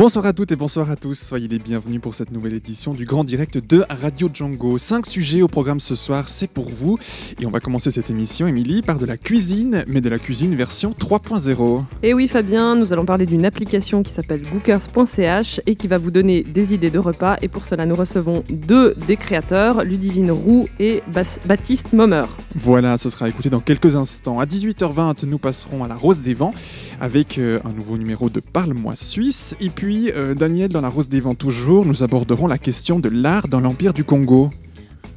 Bonsoir à toutes et bonsoir à tous, soyez les bienvenus pour cette nouvelle édition du Grand Direct de Radio Django. Cinq sujets au programme ce soir, c'est pour vous. Et on va commencer cette émission, Émilie, par de la cuisine, mais de la cuisine version 3.0. Et oui Fabien, nous allons parler d'une application qui s'appelle gookers.ch et qui va vous donner des idées de repas. Et pour cela, nous recevons deux des créateurs, Ludivine Roux et Bas- Baptiste Mommer. Voilà, ce sera écouté dans quelques instants. À 18h20, nous passerons à la Rose des Vents avec euh, un nouveau numéro de Parle-moi Suisse. Et puis, euh, Daniel, dans la Rose des Vents toujours, nous aborderons la question de l'art dans l'Empire du Congo.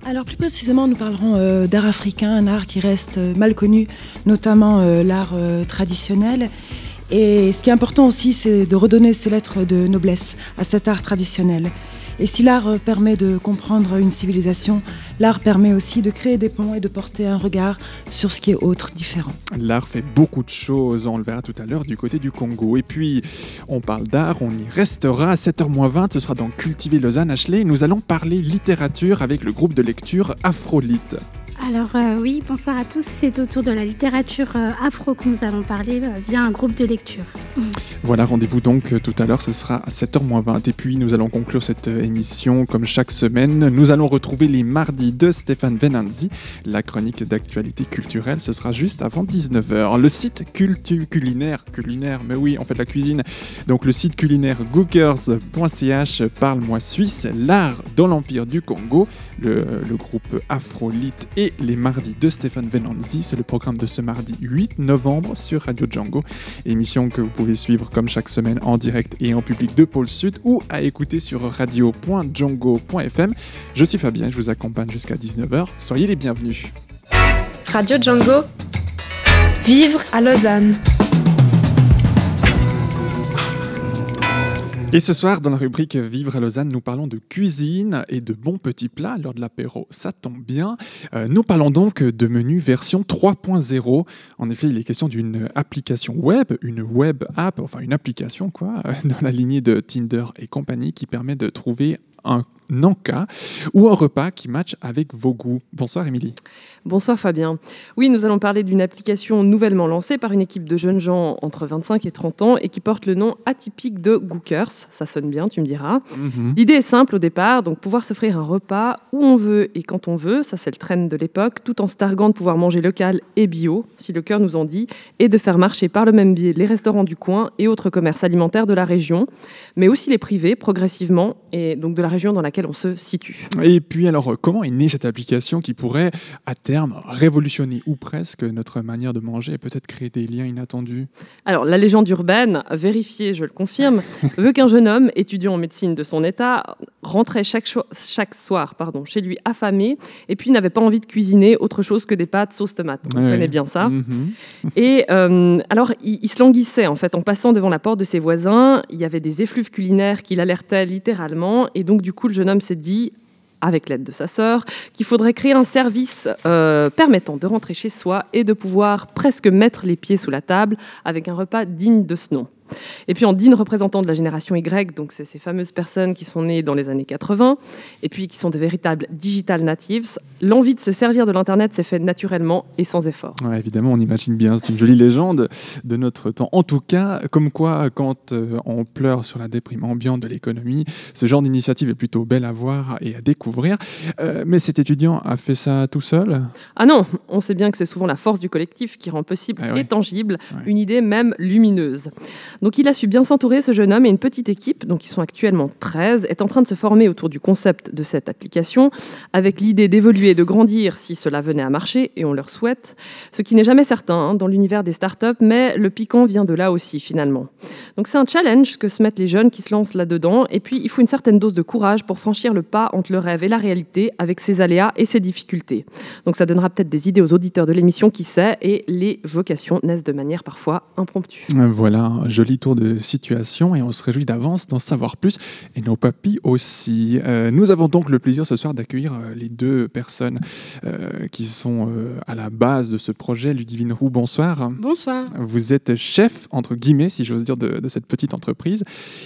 Alors plus précisément, nous parlerons euh, d'art africain, un art qui reste euh, mal connu, notamment l'art traditionnel. Et ce qui est important aussi, c'est de redonner ses lettres de noblesse à cet art traditionnel. Et si l'art euh, permet de comprendre une civilisation, l'art permet aussi de créer des ponts et de porter un regard sur ce qui est autre, différent. L'art fait beaucoup de choses, on le verra tout à l'heure du côté du Congo. Et puis, on parle d'art, on y restera à 7h20, ce sera dans Cultiver Lausanne Ashley. Nous allons parler littérature avec le groupe de lecture Afrolite. Alors euh, oui, bonsoir à tous. C'est autour de la littérature euh, afro que nous allons parler euh, via un groupe de lecture. Voilà, rendez-vous donc tout à l'heure, ce sera à 7h20. Et puis, nous allons conclure cette émission comme chaque semaine. Nous allons retrouver les mardis de Stéphane Venanzi, la chronique d'actualité culturelle. Ce sera juste avant 19h. Le site culinaire, culinaire, mais oui, on fait la cuisine. Donc, le site culinaire gookers.ch, parle-moi suisse, l'art dans l'Empire du Congo, le, le groupe Afrolite et les mardis de Stéphane Venanzi. C'est le programme de ce mardi 8 novembre sur Radio Django. Émission que vous pouvez suivre comme chaque semaine en direct et en public de Pôle Sud ou à écouter sur radio.django.fm. Je suis Fabien, je vous accompagne jusqu'à 19h. Soyez les bienvenus. Radio Django, vivre à Lausanne. Et ce soir, dans la rubrique Vivre à Lausanne, nous parlons de cuisine et de bons petits plats lors de l'apéro. Ça tombe bien. Euh, nous parlons donc de menu version 3.0. En effet, il est question d'une application web, une web app, enfin une application quoi, dans la lignée de Tinder et compagnie qui permet de trouver un encas ou un repas qui match avec vos goûts. Bonsoir Émilie. Bonsoir Fabien. Oui, nous allons parler d'une application nouvellement lancée par une équipe de jeunes gens entre 25 et 30 ans et qui porte le nom atypique de Gookers. Ça sonne bien, tu me diras. L'idée est simple au départ, donc pouvoir s'offrir un repas où on veut et quand on veut, ça c'est le trend de l'époque, tout en se targuant de pouvoir manger local et bio, si le cœur nous en dit, et de faire marcher par le même biais les restaurants du coin et autres commerces alimentaires de la région, mais aussi les privés progressivement, et donc de la région dans laquelle on se situe. Et puis alors, comment est née cette application qui pourrait à terme révolutionner ou presque notre manière de manger et peut-être créer des liens inattendus? Alors, la légende urbaine, vérifiée, je le confirme, veut qu'un jeune homme, étudiant en médecine de son état, rentrait chaque, chaque soir pardon, chez lui affamé et puis n'avait pas envie de cuisiner autre chose que des pâtes sauce tomate. On Ouais. connaît bien ça. Mhm. Et euh, alors, il, il se languissait en fait en passant devant la porte de ses voisins. Il y avait des effluves culinaires qui l'alertaient littéralement. Et donc, du coup, le jeune homme s'est dit, avec l'aide de sa sœur, qu'il faudrait créer un service euh, permettant de rentrer chez soi et de pouvoir presque mettre les pieds sous la table avec un repas digne de ce nom. Et puis en digne représentant de la génération Y, donc c'est ces fameuses personnes qui sont nées dans les années 80 et puis qui sont des véritables digital natives, l'envie de se servir de l'Internet s'est fait naturellement et sans effort. Ouais, évidemment, on imagine bien, c'est une jolie légende de notre temps. En tout cas, comme quoi, quand euh, on pleure sur la déprime ambiante de l'économie, ce genre d'initiative est plutôt belle à voir et à découvrir. Euh, mais cet étudiant a fait ça tout seul? Ah non, on sait bien que c'est souvent la force du collectif qui rend possible Ah ouais. et tangible Ouais. une idée même lumineuse. Donc il a su bien s'entourer, ce jeune homme, et une petite équipe, donc ils sont actuellement 13, est en train de se former autour du concept de cette application, avec l'idée d'évoluer de grandir si cela venait à marcher, et on leur souhaite, ce qui n'est jamais certain hein, dans l'univers des startups, mais le piquant vient de là aussi finalement. Donc c'est un challenge que se mettent les jeunes qui se lancent là-dedans, et puis il faut une certaine dose de courage pour franchir le pas entre le rêve et la réalité, avec ses aléas et ses difficultés. Donc ça donnera peut-être des idées aux auditeurs de l'émission, qui sait, et les vocations naissent de manière parfois impromptue. Voilà, joli tour de situation et on se réjouit d'avance d'en savoir plus et nos papis aussi. Euh, nous avons donc le plaisir ce soir d'accueillir euh, les deux personnes euh, qui sont euh, à la base de ce projet. Ludivine Roux, bonsoir. Bonsoir. Vous êtes chef, entre guillemets, si j'ose dire, de, de cette petite entreprise.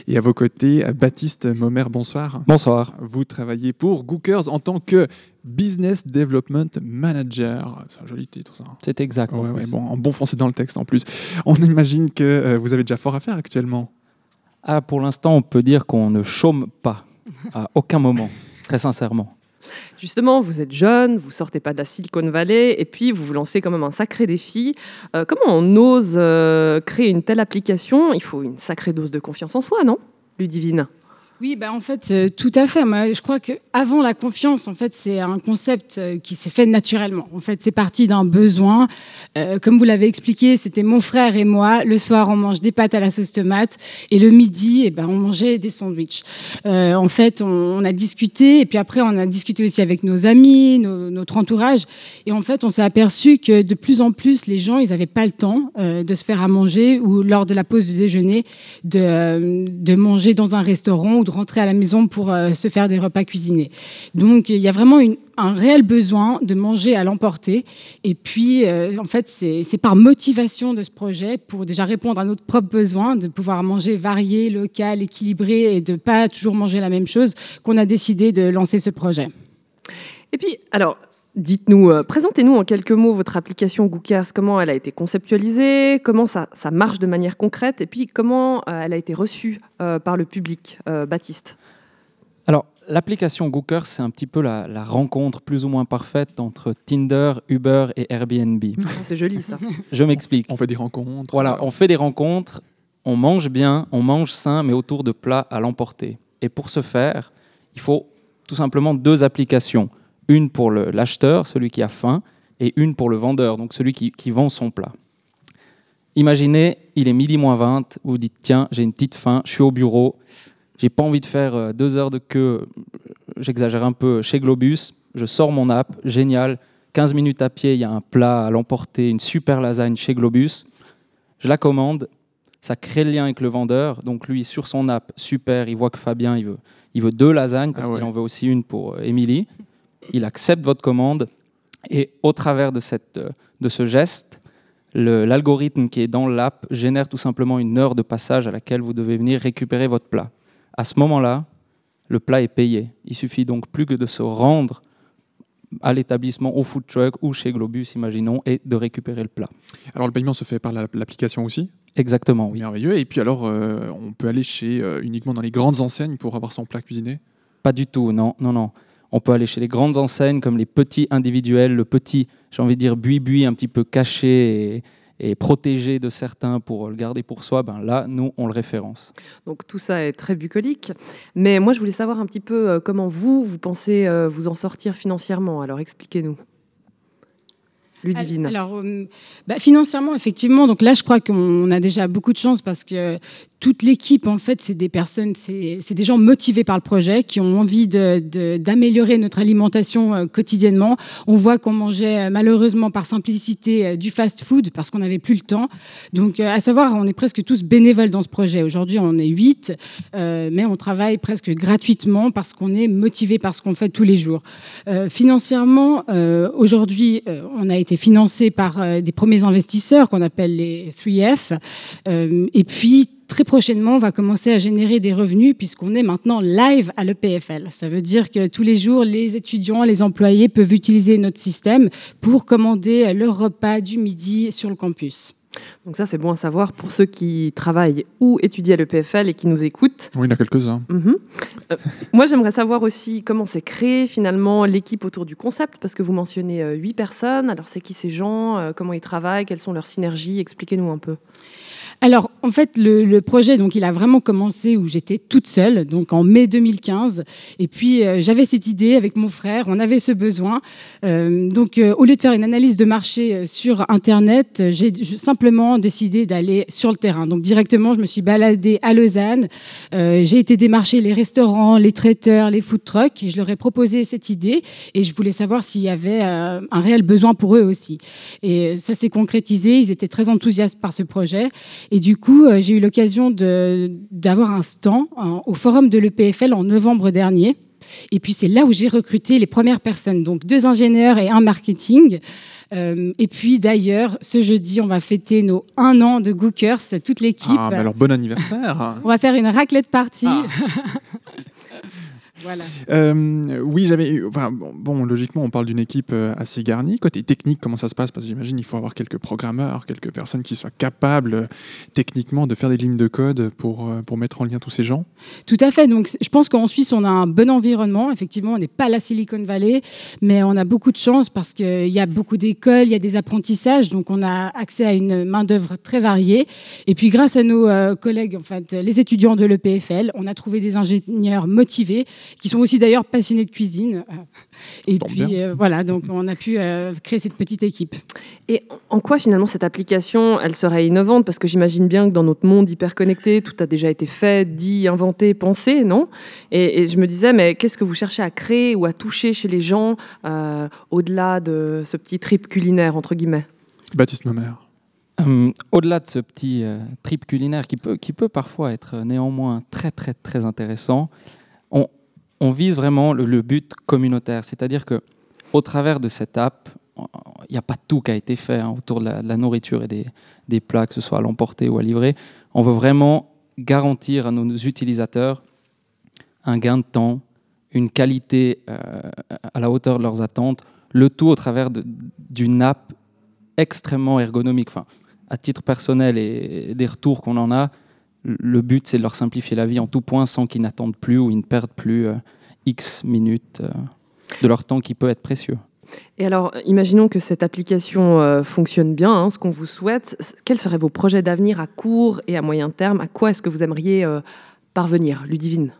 Et à vos côtés, Baptiste Momer, bonsoir. Bonsoir. Vous travaillez pour Gookers en tant que Business Development Manager. C'est un joli titre, ça. C'est exact. en Ouais, ouais, plus. bon, en bon français dans le texte en plus. On imagine que euh, vous avez déjà fort à faire actuellement. Ah, pour l'instant, on peut dire qu'on ne chôme pas à aucun moment, très sincèrement. Justement, vous êtes jeune, vous sortez pas de la Silicon Valley, et puis vous vous lancez quand même un sacré défi. Euh, comment on ose euh, créer une telle application? Il faut une sacrée dose de confiance en soi, non? Ludivine? Oui, bah en fait, euh, tout à fait. Moi, je crois que avant la confiance, en fait, c'est un concept euh, qui s'est fait naturellement. En fait, c'est parti d'un besoin. Euh, comme vous l'avez expliqué, c'était mon frère et moi. Le soir, on mange des pâtes à la sauce tomate, et le midi, eh ben, on mangeait des sandwichs. En fait, on, a discuté, et puis après, on a discuté aussi avec nos amis, notre entourage, et en fait, on s'est aperçu que de plus en plus, les gens, ils n'avaient pas le temps de se faire à manger ou lors de la pause du déjeuner de, de manger dans un restaurant de rentrer à la maison pour euh, se faire des repas cuisinés. Donc il y a vraiment un réel besoin de manger à l'emporter. Et puis, euh, en fait, c'est par motivation de ce projet pour déjà répondre à notre propre besoin de pouvoir manger varié, local, équilibré et de pas toujours manger la même chose qu'on a décidé de lancer ce projet. Et puis, alors, dites-nous, euh, présentez-nous en quelques mots votre application Gookers, comment elle a été conceptualisée, comment ça, ça marche de manière concrète, et puis comment euh, elle a été reçue euh, par le public. Euh, Baptiste? Alors, l'application Gooker, c'est un petit peu la, la rencontre plus ou moins parfaite entre Tinder, Uber et Airbnb. Ah, C'est joli, ça. Je m'explique. On fait des rencontres. Voilà, on fait des rencontres, on mange bien, on mange sain, mais autour de plats à l'emporter. Et pour ce faire, il faut tout simplement deux applications. Une pour l'acheteur, celui qui a faim, et une pour le vendeur, donc celui qui, qui vend son plat. Imaginez, il est midi moins 20, vous dites tiens, j'ai une petite faim, je suis au bureau, j'ai pas envie de faire euh, deux heures de queue, j'exagère un peu, chez Globus, je sors mon app, génial, 15 minutes à pied, il y a un plat à l'emporter, une super lasagne chez Globus, je la commande, ça crée le lien avec le vendeur, donc lui sur son app, super, il voit que Fabien, il veut, il veut deux lasagnes, parce Ah ouais. qu'il en veut aussi une pour euh, Émilie, il accepte votre commande, et au travers de, cette, euh, de ce geste, l'algorithme qui est dans l'app génère tout simplement une heure de passage à laquelle vous devez venir récupérer votre plat. À ce moment-là, le plat est payé. Il suffit donc plus que de se rendre à l'établissement, au food truck ou chez Globus, imaginons, et de récupérer le plat. Alors le paiement se fait par la- l'application aussi? Exactement, oui. Merveilleux. Et puis alors, euh, on peut aller chez euh, uniquement dans les grandes enseignes pour avoir son plat cuisiné? Pas du tout, non, non, non. On peut aller chez les grandes enseignes comme les petits individuels, le petit, j'ai envie de dire, bui-bui un petit peu caché et, protégé de certains pour le garder pour soi. Ben là, nous, on le référence. Donc tout ça est très bucolique. Mais moi, je voulais savoir un petit peu euh, comment vous, vous pensez euh, vous en sortir financièrement. Alors expliquez-nous. Ludivine. Alors, euh, bah, financièrement, effectivement, donc là, je crois qu'on a déjà beaucoup de chance parce que toute l'équipe, en fait, c'est des personnes, c'est des gens motivés par le projet, qui ont envie de- de- d'améliorer notre alimentation euh, quotidiennement. On voit qu'on mangeait euh, malheureusement par simplicité du fast-food parce qu'on n'avait plus le temps. Donc, à savoir, on est presque tous bénévoles dans ce projet. Aujourd'hui, on est huit, euh, mais on travaille presque gratuitement parce qu'on est motivé par ce qu'on fait tous les jours. Euh, financièrement, euh, aujourd'hui, on a été financé par euh, des premiers investisseurs qu'on appelle les 3F. Euh, et puis, très prochainement, on va commencer à générer des revenus puisqu'on est maintenant live à l'EPFL. Ça veut dire que tous les jours, les étudiants, les employés peuvent utiliser notre système pour commander leur repas du midi sur le campus. Donc ça, c'est bon à savoir pour ceux qui travaillent ou étudient à l'EPFL et qui nous écoutent. Oui, il y en a quelques-uns. Mhm. Euh, moi, j'aimerais savoir aussi comment s'est créée finalement l'équipe autour du concept, parce que vous mentionnez euh, huit personnes. Alors, c'est qui ces gens? Euh, Comment ils travaillent? Quelles sont leurs synergies? Expliquez-nous un peu. Alors, en fait, le, projet, donc, il a vraiment commencé où j'étais toute seule, donc en mai 2015. Et puis, euh, j'avais cette idée avec mon frère, on avait ce besoin. Euh, donc, euh, au lieu de faire une analyse de marché sur Internet, j'ai simplement décidé d'aller sur le terrain. Donc, directement, je me suis baladée à Lausanne. J'ai été démarcher les restaurants, les traiteurs, les food trucks, et je leur ai proposé cette idée. Et je voulais savoir s'il y avait un réel besoin pour eux aussi. Et ça s'est concrétisé. Ils étaient très enthousiastes par ce projet. Et du coup, euh, j'ai eu l'occasion d'avoir un stand hein, au forum de l'EPFL en novembre dernier. Et puis c'est là où j'ai recruté les premières personnes, donc deux ingénieurs et un marketing. Euh, et puis d'ailleurs, ce jeudi, on va fêter nos un an de Gookers, toute l'équipe. Ah, mais alors bon anniversaire. On va faire une raclette party. Ah. voilà. Euh, oui, j'avais. eu- Enfin, bon, logiquement, on parle d'une équipe euh, assez garnie. Côté technique, comment ça se passe? Parce que j'imagine il faut avoir quelques programmeurs, quelques personnes qui soient capables euh, techniquement de faire des lignes de code pour, pour mettre en lien tous ces gens. Tout à fait. Donc, je pense qu'en Suisse, on a un bon environnement. Effectivement, on n'est pas la Silicon Valley, mais on a beaucoup de chance parce qu'il y a beaucoup d'écoles, il y a des apprentissages, donc on a accès à une main-d'œuvre très variée. Et puis, grâce à nos collègues, en fait, les étudiants de l'EPFL, on a trouvé des ingénieurs motivés qui sont aussi d'ailleurs passionnés de cuisine. Euh, Et puis, euh, voilà, donc on a pu euh, créer cette petite équipe. Et en quoi finalement cette application, elle serait innovante? Parce que j'imagine bien que dans notre monde hyper connecté, tout a déjà été fait, dit, inventé, pensé, non? Et, et je me disais, mais qu'est-ce que vous cherchez à créer ou à toucher chez les gens euh, au-delà de ce petit trip culinaire, entre guillemets? Baptiste. Hum, Au-delà de ce petit euh, trip culinaire qui peut, qui peut parfois être néanmoins très très très intéressant, on, on vise vraiment le, but communautaire, c'est-à-dire que au travers de cette app, il n'y a pas tout qui a été fait hein, autour de la, nourriture et des, plats, que ce soit à l'emporter ou à livrer. On veut vraiment garantir à nos utilisateurs un gain de temps, une qualité euh, à la hauteur de leurs attentes, le tout au travers d'une app extrêmement ergonomique. Enfin, à titre personnel et des retours qu'on en a, le but c'est de leur simplifier la vie en tout point sans qu'ils n'attendent plus ou ils ne perdent plus euh, X minutes euh, de leur temps qui peut être précieux. Et alors, imaginons que cette application euh, fonctionne bien, hein, ce qu'on vous souhaite. Quels seraient vos projets d'avenir à court et à moyen terme? À quoi est-ce que vous aimeriez parvenir, Ludivine?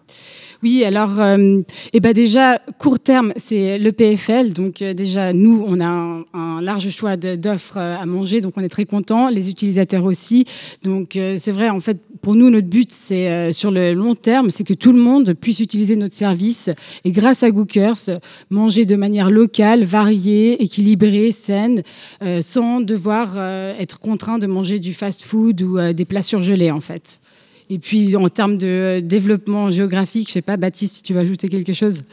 Oui, alors, euh, eh ben déjà, court terme, c'est le PFL. Donc, euh, déjà, nous, on a un, large choix d'offres euh, à manger, donc on est très contents. Les utilisateurs aussi. Donc, euh, c'est vrai, en fait, pour nous, notre but, c'est euh, sur le long terme, c'est que tout le monde puisse utiliser notre service et grâce à Gookers, manger de manière locale, variée, équilibrée, saine, sans devoir être contraint de manger du fast-food ou des plats surgelés, en fait. Et puis, en termes de euh, développement géographique, je sais pas, Baptiste, si tu veux ajouter quelque chose.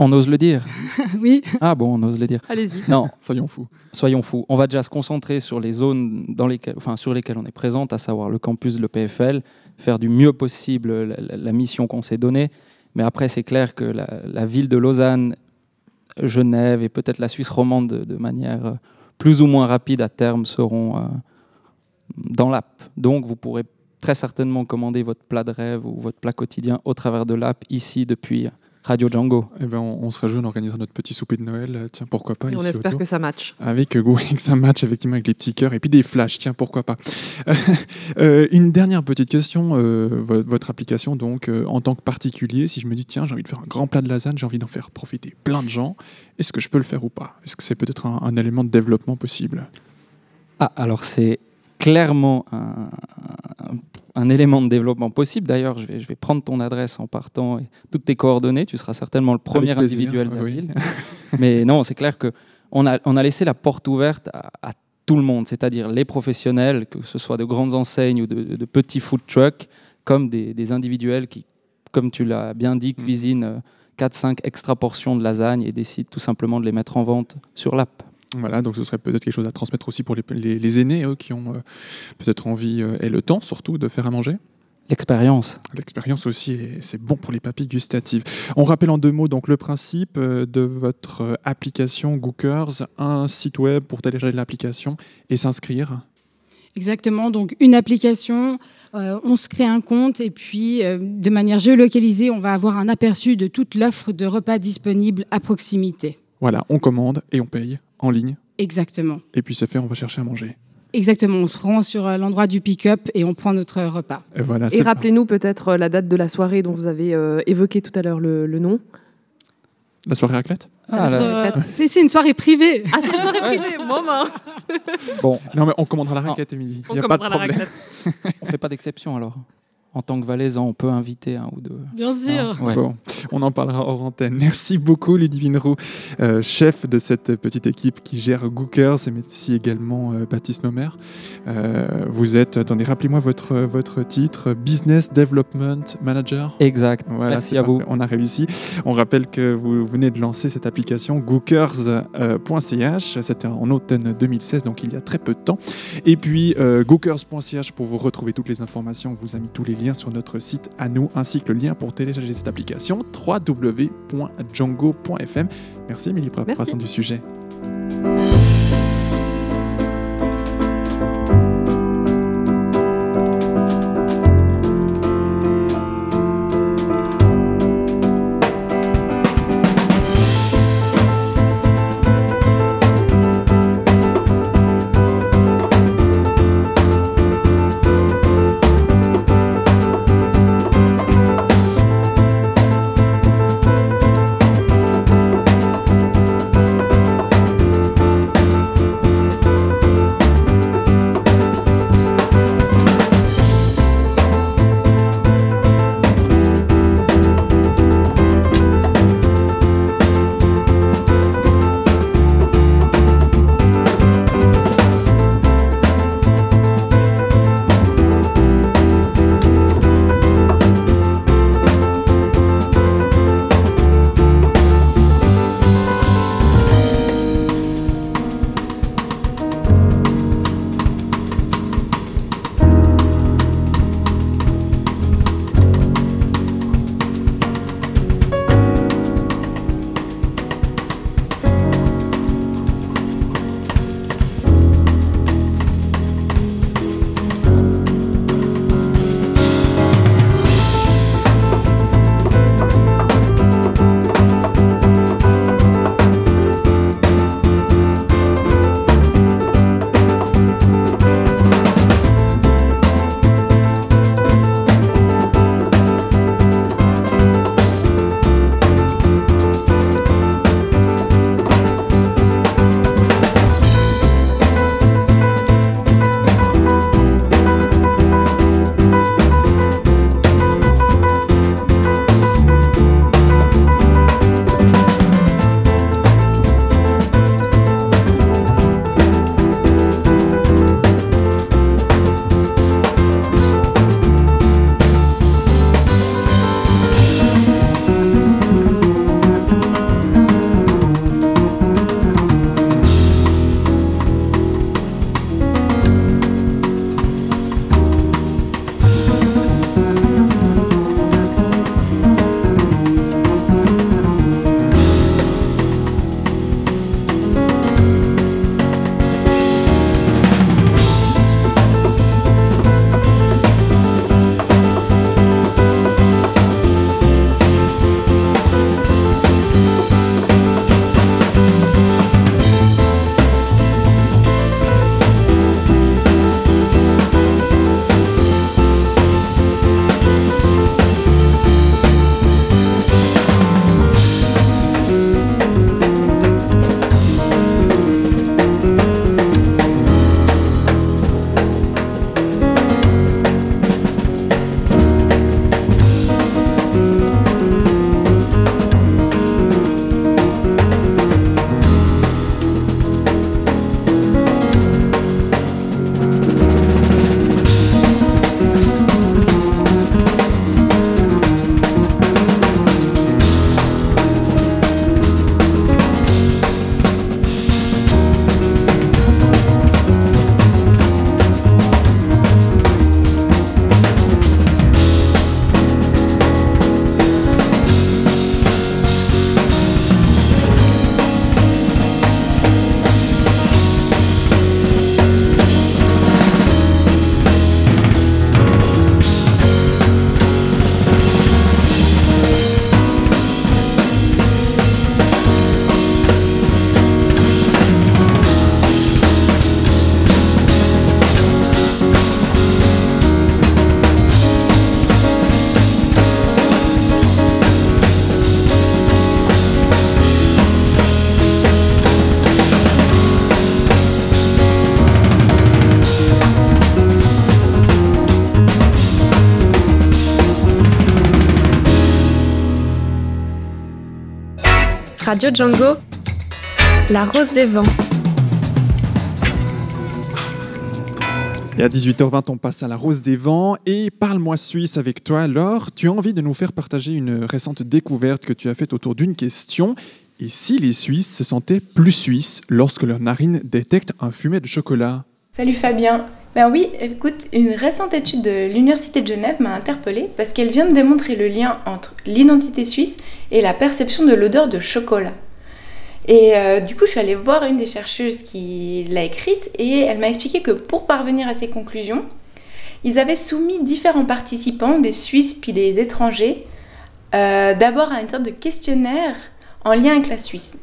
On ose le dire oui. Ah bon, on ose le dire. Allez-y. Non, Soyons fous. soyons fous. On va déjà se concentrer sur les zones dans lesquelles, enfin, sur lesquelles on est présente, à savoir le campus, le PFL, faire du mieux possible la, la- la mission qu'on s'est donnée. Mais après, c'est clair que la, la ville de Lausanne, Genève et peut-être la Suisse romande de, de manière euh, plus ou moins rapide à terme seront euh, dans l'app. Donc, vous pourrez très certainement commander votre plat de rêve ou votre plat quotidien au travers de l'app ici depuis Radio Django. Eh ben, on, on se rajoute, on organisera notre petit souper de Noël. euh, Tiens, pourquoi pas Et on espère autour. que ça match. Avec euh, Go, que ça match effectivement avec les petits cœurs et puis des flashs, tiens, pourquoi pas. Euh, une dernière petite question, euh, vo- votre application, donc euh, en tant que particulier, si je me dis, tiens, j'ai envie de faire un grand plat de lasagne, j'ai envie d'en faire profiter plein de gens, est-ce que je peux le faire ou pas? Est-ce que c'est peut-être un, un élément de développement possible? Ah, alors c'est clairement un, un- un élément de développement possible. D'ailleurs, je vais, je vais prendre ton adresse en partant et toutes tes coordonnées. Tu seras certainement le premier plaisir, individuel de la oui. ville. Mais non, c'est clair que on a, on a laissé la porte ouverte à, à tout le monde, c'est-à-dire les professionnels, que ce soit de grandes enseignes ou de, de petits food trucks, comme des, des individuels qui, comme tu l'as bien dit, Mm. cuisinent euh, 4-5 extra portions de lasagne et décident tout simplement de les mettre en vente sur l'app. Voilà, donc ce serait peut-être quelque chose à transmettre aussi pour les, les- les aînés, eux, qui ont euh, peut-être envie euh, et le temps surtout de faire à manger. L'expérience. L'expérience aussi, c'est bon pour les papilles gustatives. On rappelle en deux mots donc le principe euh, de votre application Gookers, un site web pour télécharger l'application et s'inscrire. Exactement. Donc, une application, euh, on se crée un compte et puis, euh, de manière géolocalisée, on va avoir un aperçu de toute l'offre de repas disponible à proximité. Voilà, on commande et on paye en ligne. Exactement. Et puis c'est fait, on va chercher à manger. Exactement. On se rend sur euh, l'endroit du pick-up et on prend notre repas. Et voilà, Et c'est rappelez-nous peut-être euh, la date de la soirée dont vous avez euh, évoqué tout à l'heure le, le nom. la soirée raclette Ah, euh, c'est une soirée privée. Ah, c'est une soirée privée Moment bon, Non mais on commandera la raclette, Émilie. On Il n'y a pas de commandera la problème. raclette. on fait pas d'exception alors. En tant que valaisan, on peut inviter un ou deux. Bien sûr. Ouais. Bon, on en parlera hors antenne. Merci beaucoup, Ludivine Roux, euh, chef de cette petite équipe qui gère Gookers, et merci également euh, Baptiste Nomer. Euh, vous êtes, attendez, rappelez-moi votre, votre titre, Business Development Manager. Exact. Voilà, Merci à vous. On a réussi. On rappelle que vous venez de lancer cette application gookers.ch. C'était en automne 2016, donc il y a très peu de temps. Et puis euh, gookers.ch pour vous retrouver toutes les informations. On vous a mis tous les liens sur notre site à nous, ainsi que le lien pour télécharger cette application www.django.fm. Merci Émilie pour la préparation du sujet. Radio Django, La Rose des Vents. Et à 18h20, on passe à la Rose des Vents. Et parle-moi suisse avec toi, Laure. Tu as envie de nous faire partager une récente découverte que tu as faite autour d'une question. Et si les Suisses se sentaient plus suisses lorsque leurs narines détectent un fumet de chocolat? Salut Fabien. Ben oui, écoute, une récente étude de l'Université de Genève m'a interpellée parce qu'elle vient de démontrer le lien entre l'identité suisse et la perception de l'odeur de chocolat. Et euh, du coup, je suis allée voir une des chercheuses qui l'a écrite et elle m'a expliqué que pour parvenir à ces conclusions, ils avaient soumis différents participants, des Suisses puis des étrangers, euh, d'abord à une sorte de questionnaire en lien avec la Suisse.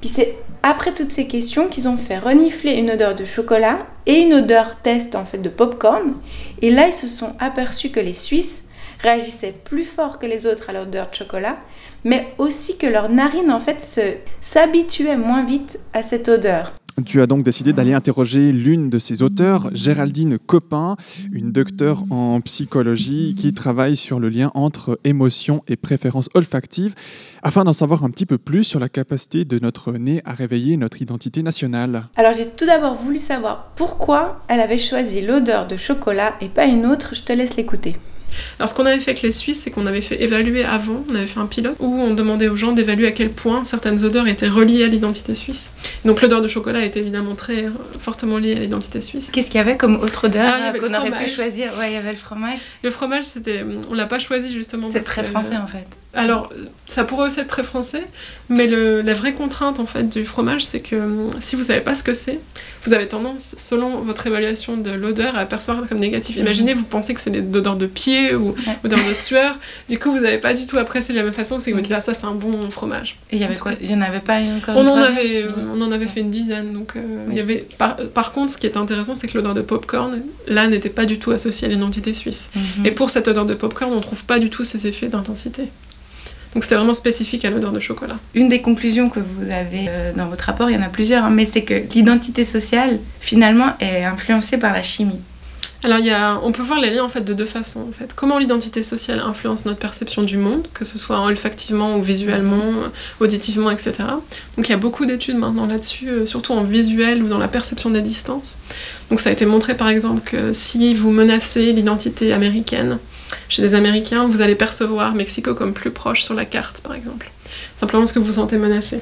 Puis c'est après toutes ces questions qu'ils ont fait renifler une odeur de chocolat et une odeur test en fait de popcorn. Et là, ils se sont aperçus que les Suisses réagissaient plus fort que les autres à l'odeur de chocolat, mais aussi que leurs narines en fait s'habituaient moins vite à cette odeur. Tu as donc décidé d'aller interroger l'une de ses auteurs, Géraldine Copin, une docteure en psychologie qui travaille sur le lien entre émotion et préférence olfactive, afin d'en savoir un petit peu plus sur la capacité de notre nez à réveiller notre identité nationale. Alors j'ai tout d'abord voulu savoir pourquoi elle avait choisi l'odeur de chocolat et pas une autre, je te laisse l'écouter. Alors, ce qu'on avait fait avec les Suisses, c'est qu'on avait fait évaluer avant, on avait fait un pilote où on demandait aux gens d'évaluer à quel point certaines odeurs étaient reliées à l'identité suisse. Donc, l'odeur de chocolat était évidemment très euh, fortement liée à l'identité suisse. Qu'est-ce qu'il y avait comme autre odeur Ah, avait qu'on aurait pu fromage. choisir? Ouais, il y avait le fromage. Le fromage, c'était, on l'a pas choisi justement. C'est très que- français en fait. Alors, euh, ça pourrait aussi être très français, mais le- la vraie contrainte en fait du fromage, c'est que hum, si vous savez pas ce que c'est, vous avez tendance, selon votre évaluation de l'odeur, à percevoir comme négatif. Mhm. Imaginez, vous pensez que c'est des odeurs de pied ou Ouais. odeur de sueur, du coup, vous n'avez pas du tout apprécié de la même façon, c'est que vous dites, ah, ça, c'est un bon fromage. Et il y avait quoi Il y en avait pas encore On une en, avait, euh, on en avait fait une dizaine, donc euh, il y avait... Par, par contre, ce qui est intéressant, c'est que l'odeur de popcorn, là, n'était pas du tout associée à l'identité suisse. Mhm. Et pour cette odeur de popcorn, on trouve pas du tout ces effets d'intensité. Donc c'était vraiment spécifique à l'odeur de chocolat. Une des conclusions que vous avez euh, dans votre rapport, il y en a plusieurs, hein, mais c'est que l'identité sociale, finalement, est influencée par la chimie. Alors il y a, on peut voir les liens en fait de deux façons en fait. Comment l'identité sociale influence notre perception du monde, que ce soit olfactivement ou visuellement, auditivement, etc. Donc il y a beaucoup d'études maintenant là-dessus, euh, surtout en visuel ou dans la perception des distances. Donc ça a été montré par exemple que si vous menacez l'identité américaine chez des Américains, vous allez percevoir Mexico comme plus proche sur la carte par exemple. Simplement parce que vous sentez menacé.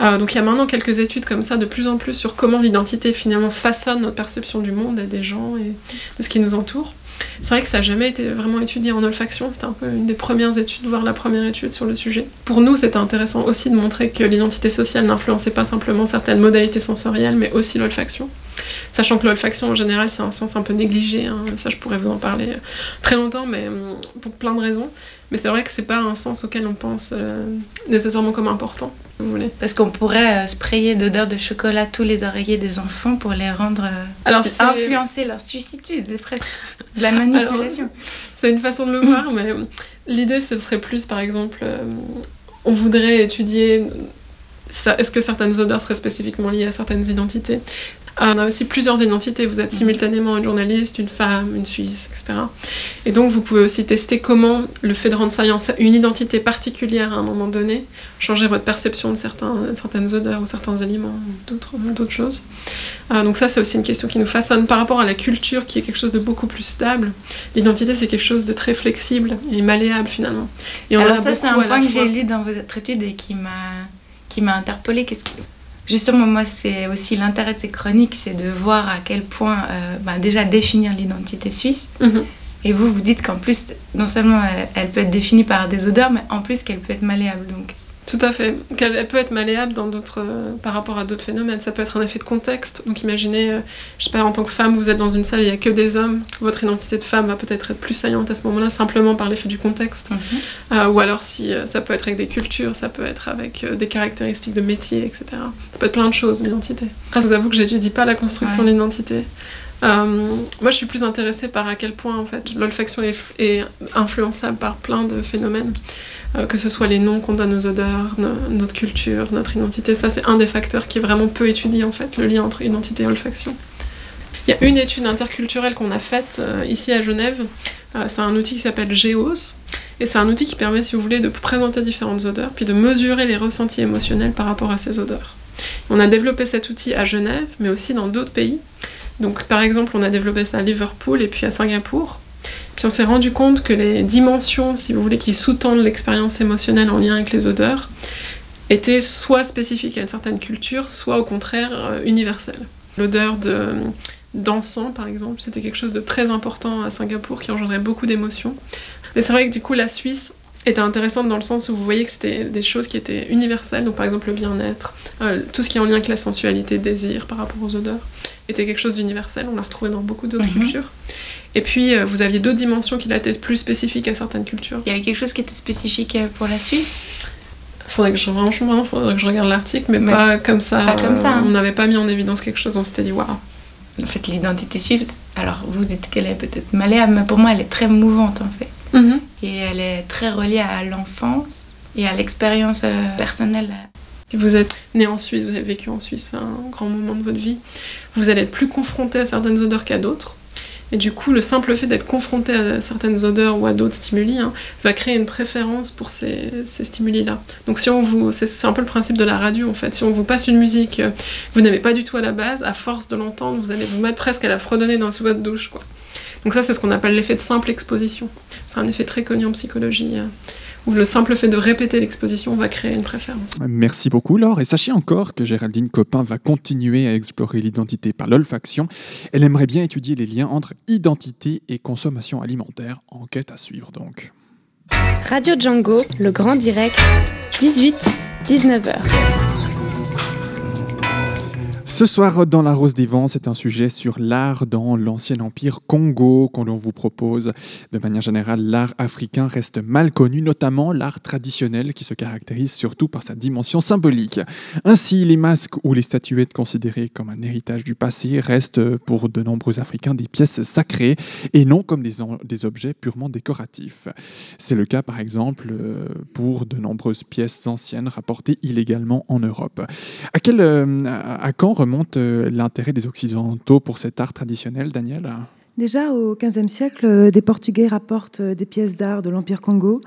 Euh, donc il y a maintenant quelques études comme ça de plus en plus sur comment l'identité finalement façonne notre perception du monde et des gens et de ce qui nous entoure. C'est vrai que ça n'a jamais été vraiment étudié en olfaction, c'était un peu une des premières études, voire la première étude sur le sujet. Pour nous, c'était intéressant aussi de montrer que l'identité sociale n'influençait pas simplement certaines modalités sensorielles, mais aussi l'olfaction. Sachant que l'olfaction en général, c'est un sens un peu négligé, hein. ça je pourrais vous en parler très longtemps, mais hum, pour plein de raisons. Mais c'est vrai que c'est pas un sens auquel on pense euh, nécessairement comme important, si vous voulez. Parce qu'on pourrait euh, sprayer d'odeur de chocolat tous les oreillers des enfants pour les rendre. euh, Alors, influencer leur suicitude, c'est presque de la manipulation. C'est une façon de le voir, mais l'idée ce serait plus par exemple, on voudrait étudier est-ce que certaines odeurs seraient spécifiquement liées à certaines identités? Euh, on a aussi plusieurs identités, vous êtes simultanément une journaliste, une femme, une Suisse, etc. Et donc vous pouvez aussi tester comment le fait de rendre ça une identité particulière à un moment donné changerait votre perception de certains, certaines odeurs ou certains aliments ou d'autres choses. Euh, donc ça c'est aussi une question qui nous façonne par rapport à la culture qui est quelque chose de beaucoup plus stable. L'identité, c'est quelque chose de très flexible et malléable finalement. Et on Alors a ça, c'est un point que j'ai lu dans votre étude et qui m'a qui m'a interpellée. Qu'est-ce que justement moi, c'est aussi l'intérêt de ces chroniques, c'est de voir à quel point euh, bah, déjà définir l'identité suisse. Mhm. Et vous, vous dites qu'en plus, non seulement elle, elle peut être définie par des odeurs, mais en plus qu'elle peut être malléable. Donc, Tout à fait. Elle peut être malléable dans d'autres, euh, par rapport à d'autres phénomènes. Ça peut être un effet de contexte. Donc imaginez, euh, je sais pas, en tant que femme, vous êtes dans une salle, il n'y a que des hommes. Votre identité de femme va peut-être être plus saillante à ce moment-là, simplement par l'effet du contexte. Euh, ou alors si euh, ça peut être avec des cultures, ça peut être avec des caractéristiques de métier, etc. Ça peut être plein de choses, l'identité. Je vous avoue que j'étudie pas la construction Ouais. de l'identité. Euh, moi, je suis plus intéressée par à quel point en fait l'olfaction est, est influençable par plein de phénomènes, Euh, que ce soit les noms qu'on donne aux odeurs, no- notre culture, notre identité. Ça, c'est un des facteurs qui est vraiment peu étudié en fait, le lien entre identité et olfaction. Il y a une étude interculturelle qu'on a faite euh, ici à Genève. C'est un outil qui s'appelle GEOS. Et c'est un outil qui permet, si vous voulez, de présenter différentes odeurs, puis de mesurer les ressentis émotionnels par rapport à ces odeurs. On a développé cet outil à Genève, mais aussi dans d'autres pays. Donc par exemple, on a développé ça à Liverpool et puis à Singapour. Puis on s'est rendu compte que les dimensions, si vous voulez, qui sous-tendent l'expérience émotionnelle en lien avec les odeurs, étaient soit spécifiques à une certaine culture, soit au contraire euh, universelles. L'odeur de d'encens, par exemple, c'était quelque chose de très important à Singapour qui engendrait beaucoup d'émotions. Mais c'est vrai que du coup, la Suisse était intéressante dans le sens où vous voyez que c'était des choses qui étaient universelles, donc par exemple le bien-être, euh, tout ce qui est en lien avec la sensualité, désir par rapport aux odeurs, était quelque chose d'universel, on l'a retrouvé dans beaucoup d'autres Mhm. cultures. Et puis euh, vous aviez d'autres dimensions qui étaient plus spécifiques à certaines cultures. Il y avait quelque chose qui était spécifique euh, pour la Suisse? Faudrait que je, vraiment, faudrait que je regarde l'article, mais Ouais. pas comme ça. Pas comme ça, hein. On n'avait pas mis en évidence quelque chose, on s'était dit waouh. En fait, l'identité suisse, alors vous dites qu'elle est peut-être malléable, mais pour moi, elle est très mouvante en fait. Mhm. Et elle est très reliée à l'enfance et à l'expérience euh, personnelle. Si vous êtes né en Suisse, vous avez vécu en Suisse un grand moment de votre vie, vous allez être plus confronté à certaines odeurs qu'à d'autres. Et du coup, le simple fait d'être confronté à certaines odeurs ou à d'autres stimuli hein, va créer une préférence pour ces, stimuli-là. Donc, si on vous, c'est, c'est un peu le principe de la radio en fait. Si on vous passe une musique euh, que vous n'avez pas du tout à la base, à force de l'entendre, vous allez vous mettre presque à la fredonner dans sous votre douche, quoi. Donc ça, c'est ce qu'on appelle l'effet de simple exposition. C'est un effet très connu en psychologie, euh, où le simple fait de répéter l'exposition va créer une préférence. Merci beaucoup Laure et sachez encore que Géraldine Copin va continuer à explorer l'identité par l'olfaction. Elle aimerait bien étudier les liens entre identité et consommation alimentaire. Enquête à suivre donc. Radio Django, le grand direct, 18-19h. Ce soir, dans La Rose des Vents, c'est un sujet sur l'art dans l'ancien empire Congo qu'on vous propose. De manière générale, l'art africain reste mal connu, notamment l'art traditionnel qui se caractérise surtout par sa dimension symbolique. Ainsi, les masques ou les statuettes considérées comme un héritage du passé restent pour de nombreux Africains des pièces sacrées et non comme des, objets purement décoratifs. C'est le cas par exemple euh, pour de nombreuses pièces anciennes rapportées illégalement en Europe. À, quel, euh, à quand remonte euh, l'intérêt des Occidentaux pour cet art traditionnel, Daniel? Déjà au XVe siècle, euh, des Portugais rapportent euh, des pièces d'art de l'Empire Congo.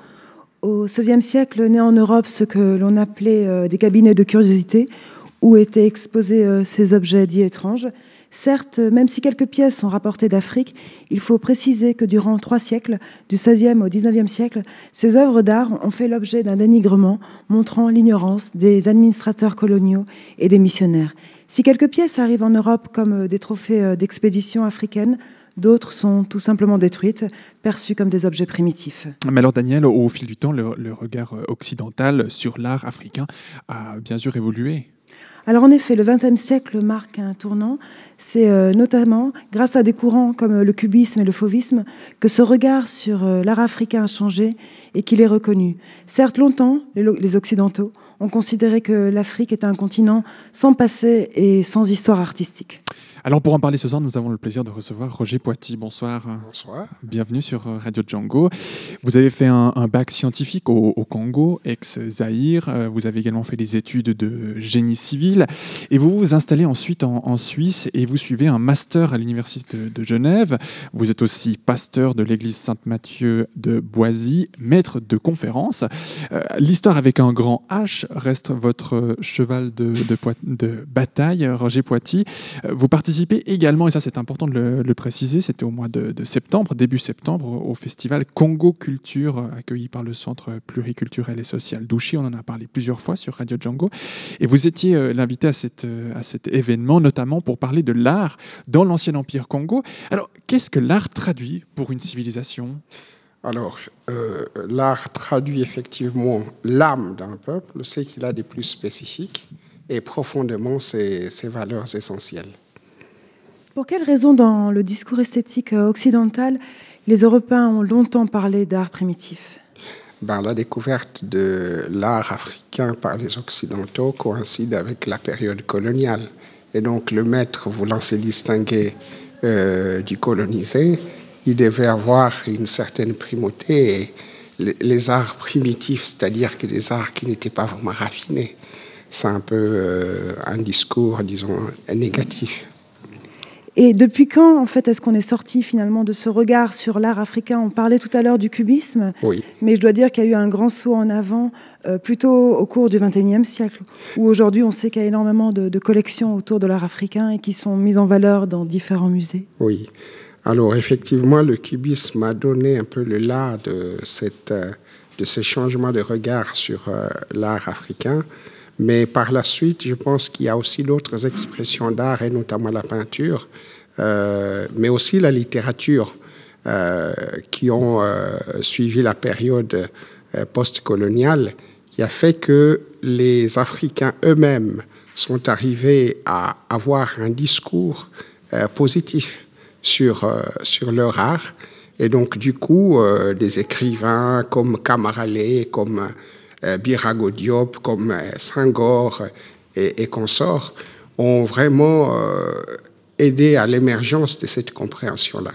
Au XVIe siècle, naît en Europe ce que l'on appelait des cabinets de curiosité, où étaient exposés ces objets dits étranges. Certes, même si quelques pièces sont rapportées d'Afrique, il faut préciser que durant trois siècles, du XVIe au XIXe siècle, ces œuvres d'art ont fait l'objet d'un dénigrement montrant l'ignorance des administrateurs coloniaux et des missionnaires. Si quelques pièces arrivent en Europe comme euh, des trophées euh, d'expéditions africaines, d'autres sont tout simplement détruites, perçues comme des objets primitifs. Mais alors, Daniel, au fil du temps, le, le regard euh, occidental sur l'art africain a bien sûr évolué. Alors en effet, le XXe siècle marque un tournant. C'est euh, notamment grâce à des courants comme euh, le cubisme et le fauvisme que ce regard sur euh, l'art africain a changé et qu'il est reconnu. Certes, longtemps, les, Occidentaux ont considéré que l'Afrique était un continent sans passé et sans histoire artistique. Alors, pour en parler ce soir, nous avons le plaisir de recevoir Roger Poiti. Bonsoir. Bonsoir. Bienvenue sur euh, Radio Django. Vous avez fait un, un bac scientifique au, au Congo, ex-Zaïre. Euh, Vous avez également fait des études de génie civil. Et vous vous installez ensuite en, en Suisse et vous suivez un master à l'Université de, de Genève. Vous êtes aussi pasteur de l'église Sainte-Mathieu de Boisy, maître de conférences. Euh, L'histoire avec un grand H reste votre cheval de, de, poi- de bataille, Roger Poiti. Vous participez également, et ça c'est important de le, préciser, c'était au mois de, septembre, début septembre, au festival Congo Culture, euh, accueilli par le Centre pluriculturel et social d'Ouchy. On en a parlé plusieurs fois sur Radio Django. Et vous étiez euh, l'invité euh, à cet événement, notamment pour parler de l'art dans l'ancien empire Congo. Alors, qu'est-ce que l'art traduit pour une civilisation? Alors, l'art traduit effectivement l'âme d'un peuple, ce qu'il a de plus spécifique et profondément ses valeurs essentielles. Pour quelles raisons, dans le discours esthétique euh, occidental, les Européens ont longtemps parlé d'art primitif? Ben, la découverte de l'art africain par les Occidentaux coïncide avec la période coloniale. Et donc, le maître voulant se distinguer euh, du colonisé, il devait avoir une certaine primauté. Les arts primitifs, c'est-à-dire que des arts qui n'étaient pas vraiment raffinés, c'est un peu euh, un discours, disons, négatif. Et depuis quand, en fait, est-ce qu'on est sorti finalement de ce regard sur l'art africain? On parlait tout à l'heure du cubisme, Oui. mais je dois dire qu'il y a eu un grand saut en avant euh, plutôt au cours du XXIe siècle, où aujourd'hui on sait qu'il y a énormément de, de collections autour de l'art africain et qui sont mises en valeur dans différents musées. Oui. Alors effectivement, le cubisme a donné un peu le là de, cette, euh, de ce changement de regard sur euh, l'art africain. Mais par la suite, je pense qu'il y a aussi d'autres expressions d'art, et notamment la peinture, euh, mais aussi la littérature, euh, qui ont euh, suivi la période postcoloniale, qui a fait que les Africains eux-mêmes sont arrivés à avoir un discours positif sur, sur leur art. Et donc, du coup, des écrivains comme Kamaralé, comme Birago Diop, comme euh, Senghor et, et consorts ont vraiment euh, aidé à l'émergence de cette compréhension-là.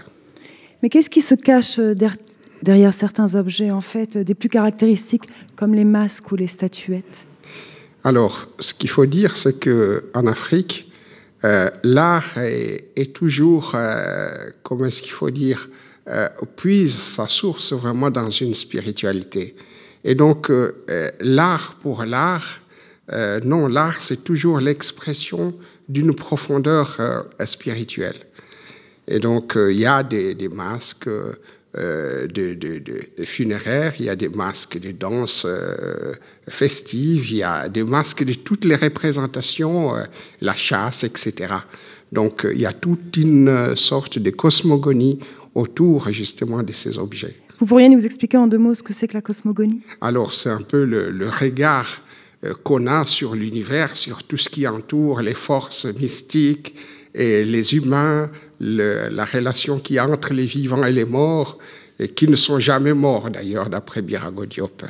Mais qu'est-ce qui se cache euh, der- derrière certains objets, en fait, euh, des plus caractéristiques, comme les masques ou les statuettes? Alors, ce qu'il faut dire, c'est que en Afrique, euh, l'art est, est toujours, euh, comment est-ce qu'il faut dire, euh, puise sa source vraiment dans une spiritualité. Et donc, euh, euh, l'art pour l'art, euh, non, l'art, c'est toujours l'expression d'une profondeur spirituelle. Et donc, il y a des, masques funéraires, il y a des masques de danse festive, il y a des masques de toutes les représentations, la chasse, etc. Donc, il y a toute une sorte de cosmogonie autour justement de ces objets. Vous pourriez nous expliquer en deux mots ce que c'est que la cosmogonie? Alors, c'est un peu le, regard euh, qu'on a sur l'univers, sur tout ce qui entoure les forces mystiques et les humains, la relation qui a entre les vivants et les morts, et qui ne sont jamais morts d'ailleurs, d'après Birago Diop.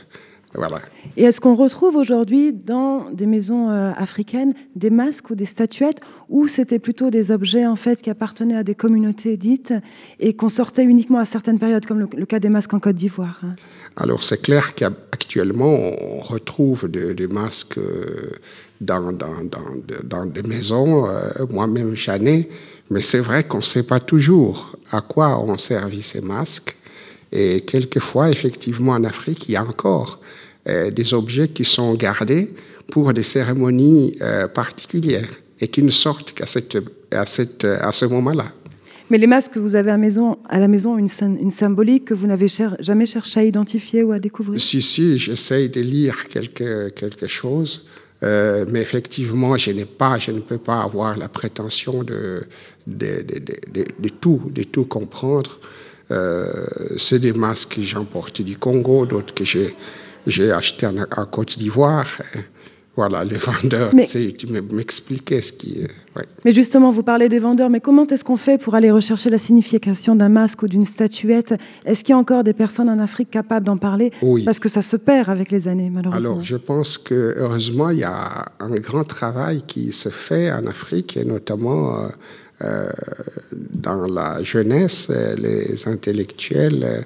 Voilà. Et est-ce qu'on retrouve aujourd'hui dans des maisons euh, africaines des masques ou des statuettes ou c'était plutôt des objets en fait qui appartenaient à des communautés dites et qu'on sortait uniquement à certaines périodes, comme le, le cas des masques en Côte d'Ivoire hein? Alors c'est clair qu'actuellement on retrouve des masques euh, dans, dans, dans, de- dans des maisons, euh, moi-même j'en ai, mais c'est vrai qu'on ne sait pas toujours à quoi ont servi ces masques. Et quelquefois, effectivement, en Afrique, il y a encore des objets qui sont gardés pour des cérémonies euh, particulières et qui ne sortent qu'à cette, à cette, à ce moment-là. Mais les masques que vous avez à, maison, à la maison ont une, une symbolique que vous n'avez cher- jamais cherché à identifier ou à découvrir? Si, si, j'essaye de lire quelque, quelque chose, euh, mais effectivement, je, n'ai pas, je ne peux pas avoir la prétention de, de, de, de, de- de tout, de tout comprendre. Euh, c'est des masques que j'emporte du Congo, d'autres que j'ai, j'ai achetés en, en Côte d'Ivoire. Euh, Voilà, les vendeurs, Mais- tu m'expliquais ce qui... ouais. Mais justement, vous parlez des vendeurs, mais comment est-ce qu'on fait pour aller rechercher la signification d'un masque ou d'une statuette? Est-ce qu'il y a encore des personnes en Afrique capables d'en parler? Oui. Parce que ça se perd avec les années, malheureusement. Alors, je pense que heureusement, il y a un grand travail qui se fait en Afrique et notamment euh, euh, dans la jeunesse, les intellectuels euh,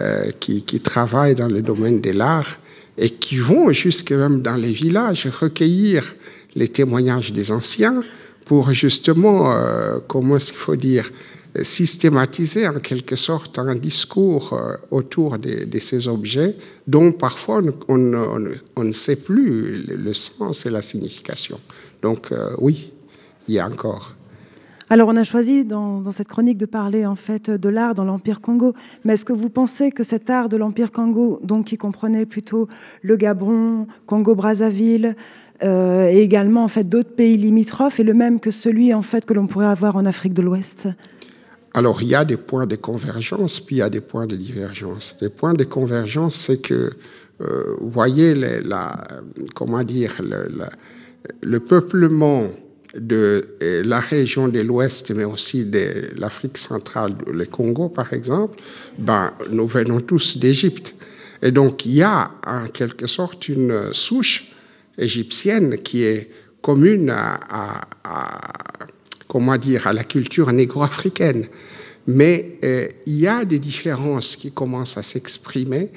euh, qui, travaillent dans le domaine de l'art et qui vont jusque même dans les villages recueillir les témoignages des anciens pour justement, euh, comment est-ce qu'il faut dire, systématiser en quelque sorte un discours euh, autour de, ces objets dont parfois on, ne sait plus le, sens et la signification. Donc oui, il y a encore. Alors, on a choisi dans, cette chronique de parler en fait de l'art dans l'Empire Congo. Mais est-ce que vous pensez que cet art de l'Empire Congo, donc qui comprenait plutôt le Gabon, Congo-Brazzaville, euh, et également en fait d'autres pays limitrophes, est le même que celui en fait que l'on pourrait avoir en Afrique de l'Ouest? Alors, il y a des points de convergence, puis il y a des points de divergence. Les points de convergence, c'est que, euh, vous voyez, la, comment dire, le peuplement de euh, la région de l'Ouest, mais aussi de l'Afrique centrale, le Congo par exemple, ben, nous venons tous d'Égypte. Et donc, il y a en quelque sorte une souche égyptienne qui est commune à, comment dire, à la culture négro-africaine. Mais euh, il y a des différences qui commencent à s'exprimer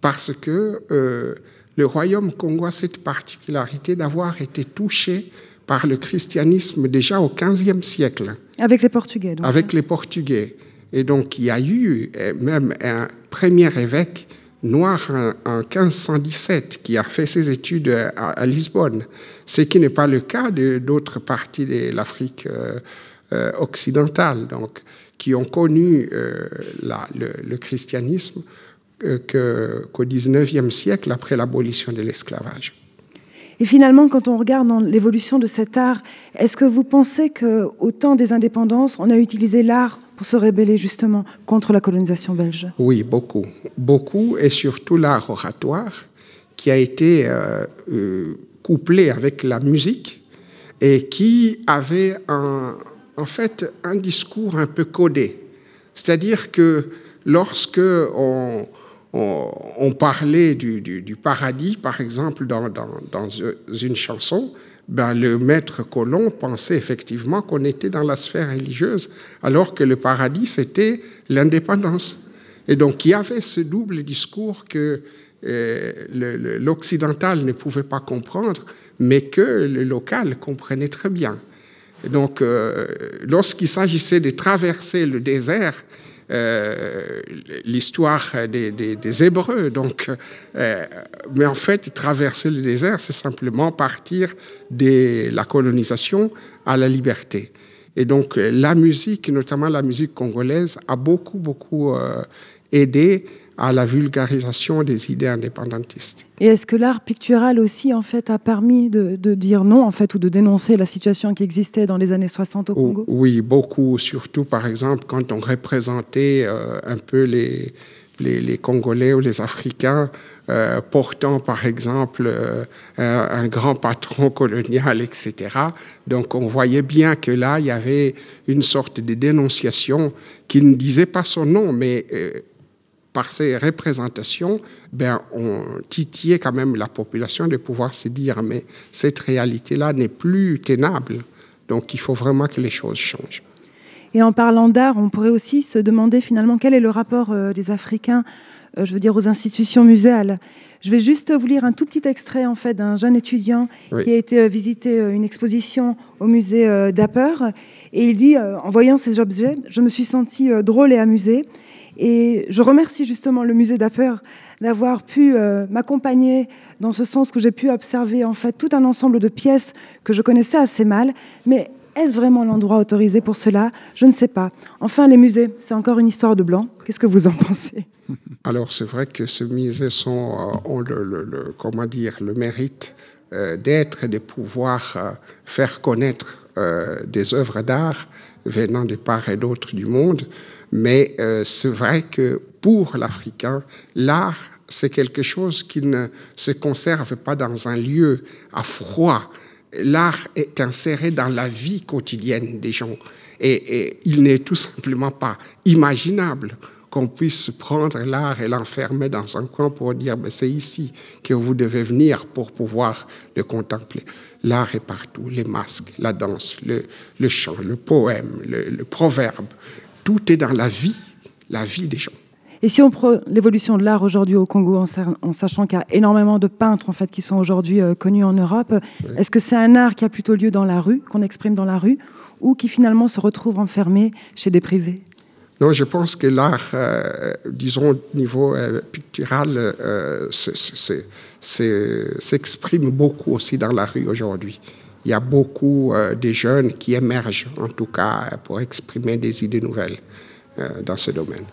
parce que euh, le royaume Congo a cette particularité d'avoir été touché par le christianisme déjà au XVe siècle Avec les Portugais. Donc. Avec les Portugais. Et donc il y a eu euh, même un premier évêque noir en, en 1517 qui a fait ses études à, à Lisbonne, ce qui n'est pas le cas d'autres parties de l'Afrique euh, euh, occidentale, donc qui ont connu euh, la, le, le, christianisme qu'au 19e siècle après l'abolition de l'esclavage. Et finalement, quand on regarde l'évolution de cet art, est-ce que vous pensez qu'au temps des indépendances, on a utilisé l'art pour se rebeller justement contre la colonisation belge? Oui, beaucoup. Beaucoup, et surtout l'art oratoire, qui a été euh, euh, couplé avec la musique et qui avait en fait un discours un peu codé. C'est-à-dire que lorsque on, on, parlait du, paradis, par exemple, dans, une chanson, ben, le maître colon pensait effectivement qu'on était dans la sphère religieuse, alors que le paradis, c'était l'indépendance. Et donc, il y avait ce double discours que euh, l'occidental ne pouvait pas comprendre, mais que le local comprenait très bien. Et donc, euh, lorsqu'il s'agissait de traverser le désert, euh, l'histoire des, des, Hébreux. Donc, euh, mais en fait, traverser le désert, c'est simplement partir de la colonisation à la liberté. Et donc, la musique, notamment la musique congolaise, a beaucoup, beaucoup euh, aidé à la vulgarisation des idées indépendantistes. Et est-ce que l'art pictural aussi, en fait, a permis de, de, dire non, en fait, ou de dénoncer la situation qui existait dans les années 60 au Congo? Oui, beaucoup. Surtout, par exemple, quand on représentait euh, un peu les, les, les, Congolais ou les Africains euh, portant, par exemple, euh, un, un, grand patron colonial, etc. Donc, on voyait bien que là, il y avait une sorte de dénonciation qui ne disait pas son nom, mais par ces représentations, ben, on titillait quand même la population de pouvoir se dire mais cette réalité-là n'est plus tenable. Donc il faut vraiment que les choses changent. Et en parlant d'art, on pourrait aussi se demander finalement quel est le rapport euh, des Africains, je veux dire, aux institutions muséales. Je vais juste vous lire un tout petit extrait en fait d'un jeune étudiant oui. qui a été euh, visiter euh, une exposition au musée euh, d'Apper et il dit euh, en voyant ces objets, je me suis senti euh, drôle et amusé et je remercie justement le musée d'Apper d'avoir pu euh, m'accompagner dans ce sens que j'ai pu observer en fait tout un ensemble de pièces que je connaissais assez mal, mais est-ce vraiment l'endroit autorisé pour cela? Je ne sais pas. Enfin, les musées, c'est encore une histoire de blanc. Qu'est-ce que vous en pensez? Alors, c'est vrai que ces musées sont, euh, ont le, comment dire, le mérite euh, d'être et de pouvoir euh, faire connaître des œuvres d'art venant de part et d'autre du monde. Mais c'est vrai que pour l'Africain, l'art, c'est quelque chose qui ne se conserve pas dans un lieu à froid. L'art est inséré dans la vie quotidienne des gens. Et, il n'est tout simplement pas imaginable qu'on puisse prendre l'art et l'enfermer dans un coin pour dire ben, c'est ici que vous devez venir pour pouvoir le contempler. L'art est partout, les masques, la danse, le, chant, le poème, le proverbe, tout est dans la vie, la vie des gens. Et si on prend l'évolution de l'art aujourd'hui au Congo, en, sachant qu'il y a énormément de peintres en fait qui sont aujourd'hui euh, connus en Europe, oui. est-ce que c'est un art qui a plutôt lieu dans la rue, qu'on exprime dans la rue, ou qui finalement se retrouve enfermé chez des privés? Non, je pense que l'art, euh, disons, au niveau euh, pictural, euh, s'exprime beaucoup aussi dans la rue aujourd'hui. Il y a beaucoup de jeunes qui émergent, en tout cas, pour exprimer des idées nouvelles dans ce domaine.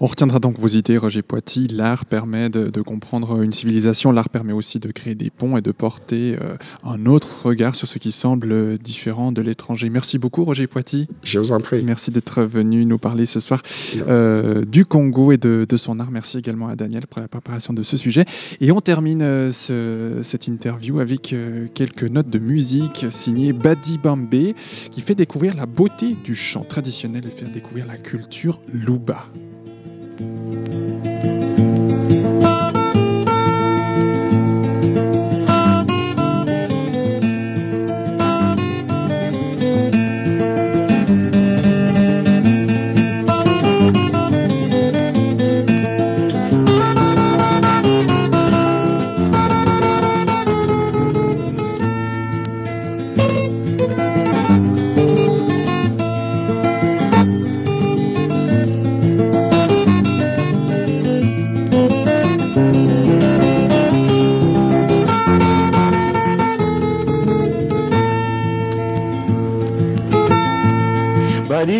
On retiendra donc vos idées, Roger Poity. L'art permet de, de, comprendre une civilisation, l'art permet aussi de créer des ponts et de porter euh, un autre regard sur ce qui semble différent de l'étranger. Merci beaucoup, Roger Poity. Je vous en prie. Merci d'être venu nous parler ce soir euh, du Congo et de, de, son art. Merci également à Daniel pour la préparation de ce sujet. Et on termine euh, ce, cette interview avec euh, quelques notes de musique signées Badi Bambé, qui fait découvrir la beauté du chant traditionnel et faire découvrir la culture Luba. badi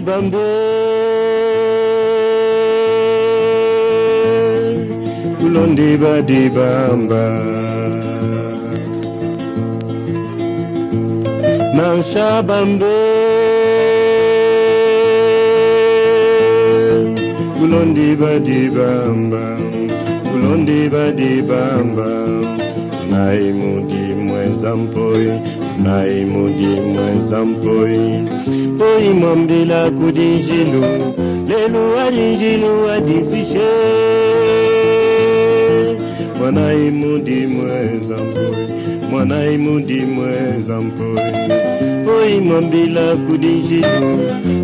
bambe kulondiba dibamba mansha bambe kulondiba dibamba di dibamba naimudi mweza mpoi naimudi mweza mpoi toyimwambela kudinjilu lelo adinjilu adifishe mwana imundimwe zampoi mwana imundimwe zampoi toyimwambela kudinjilu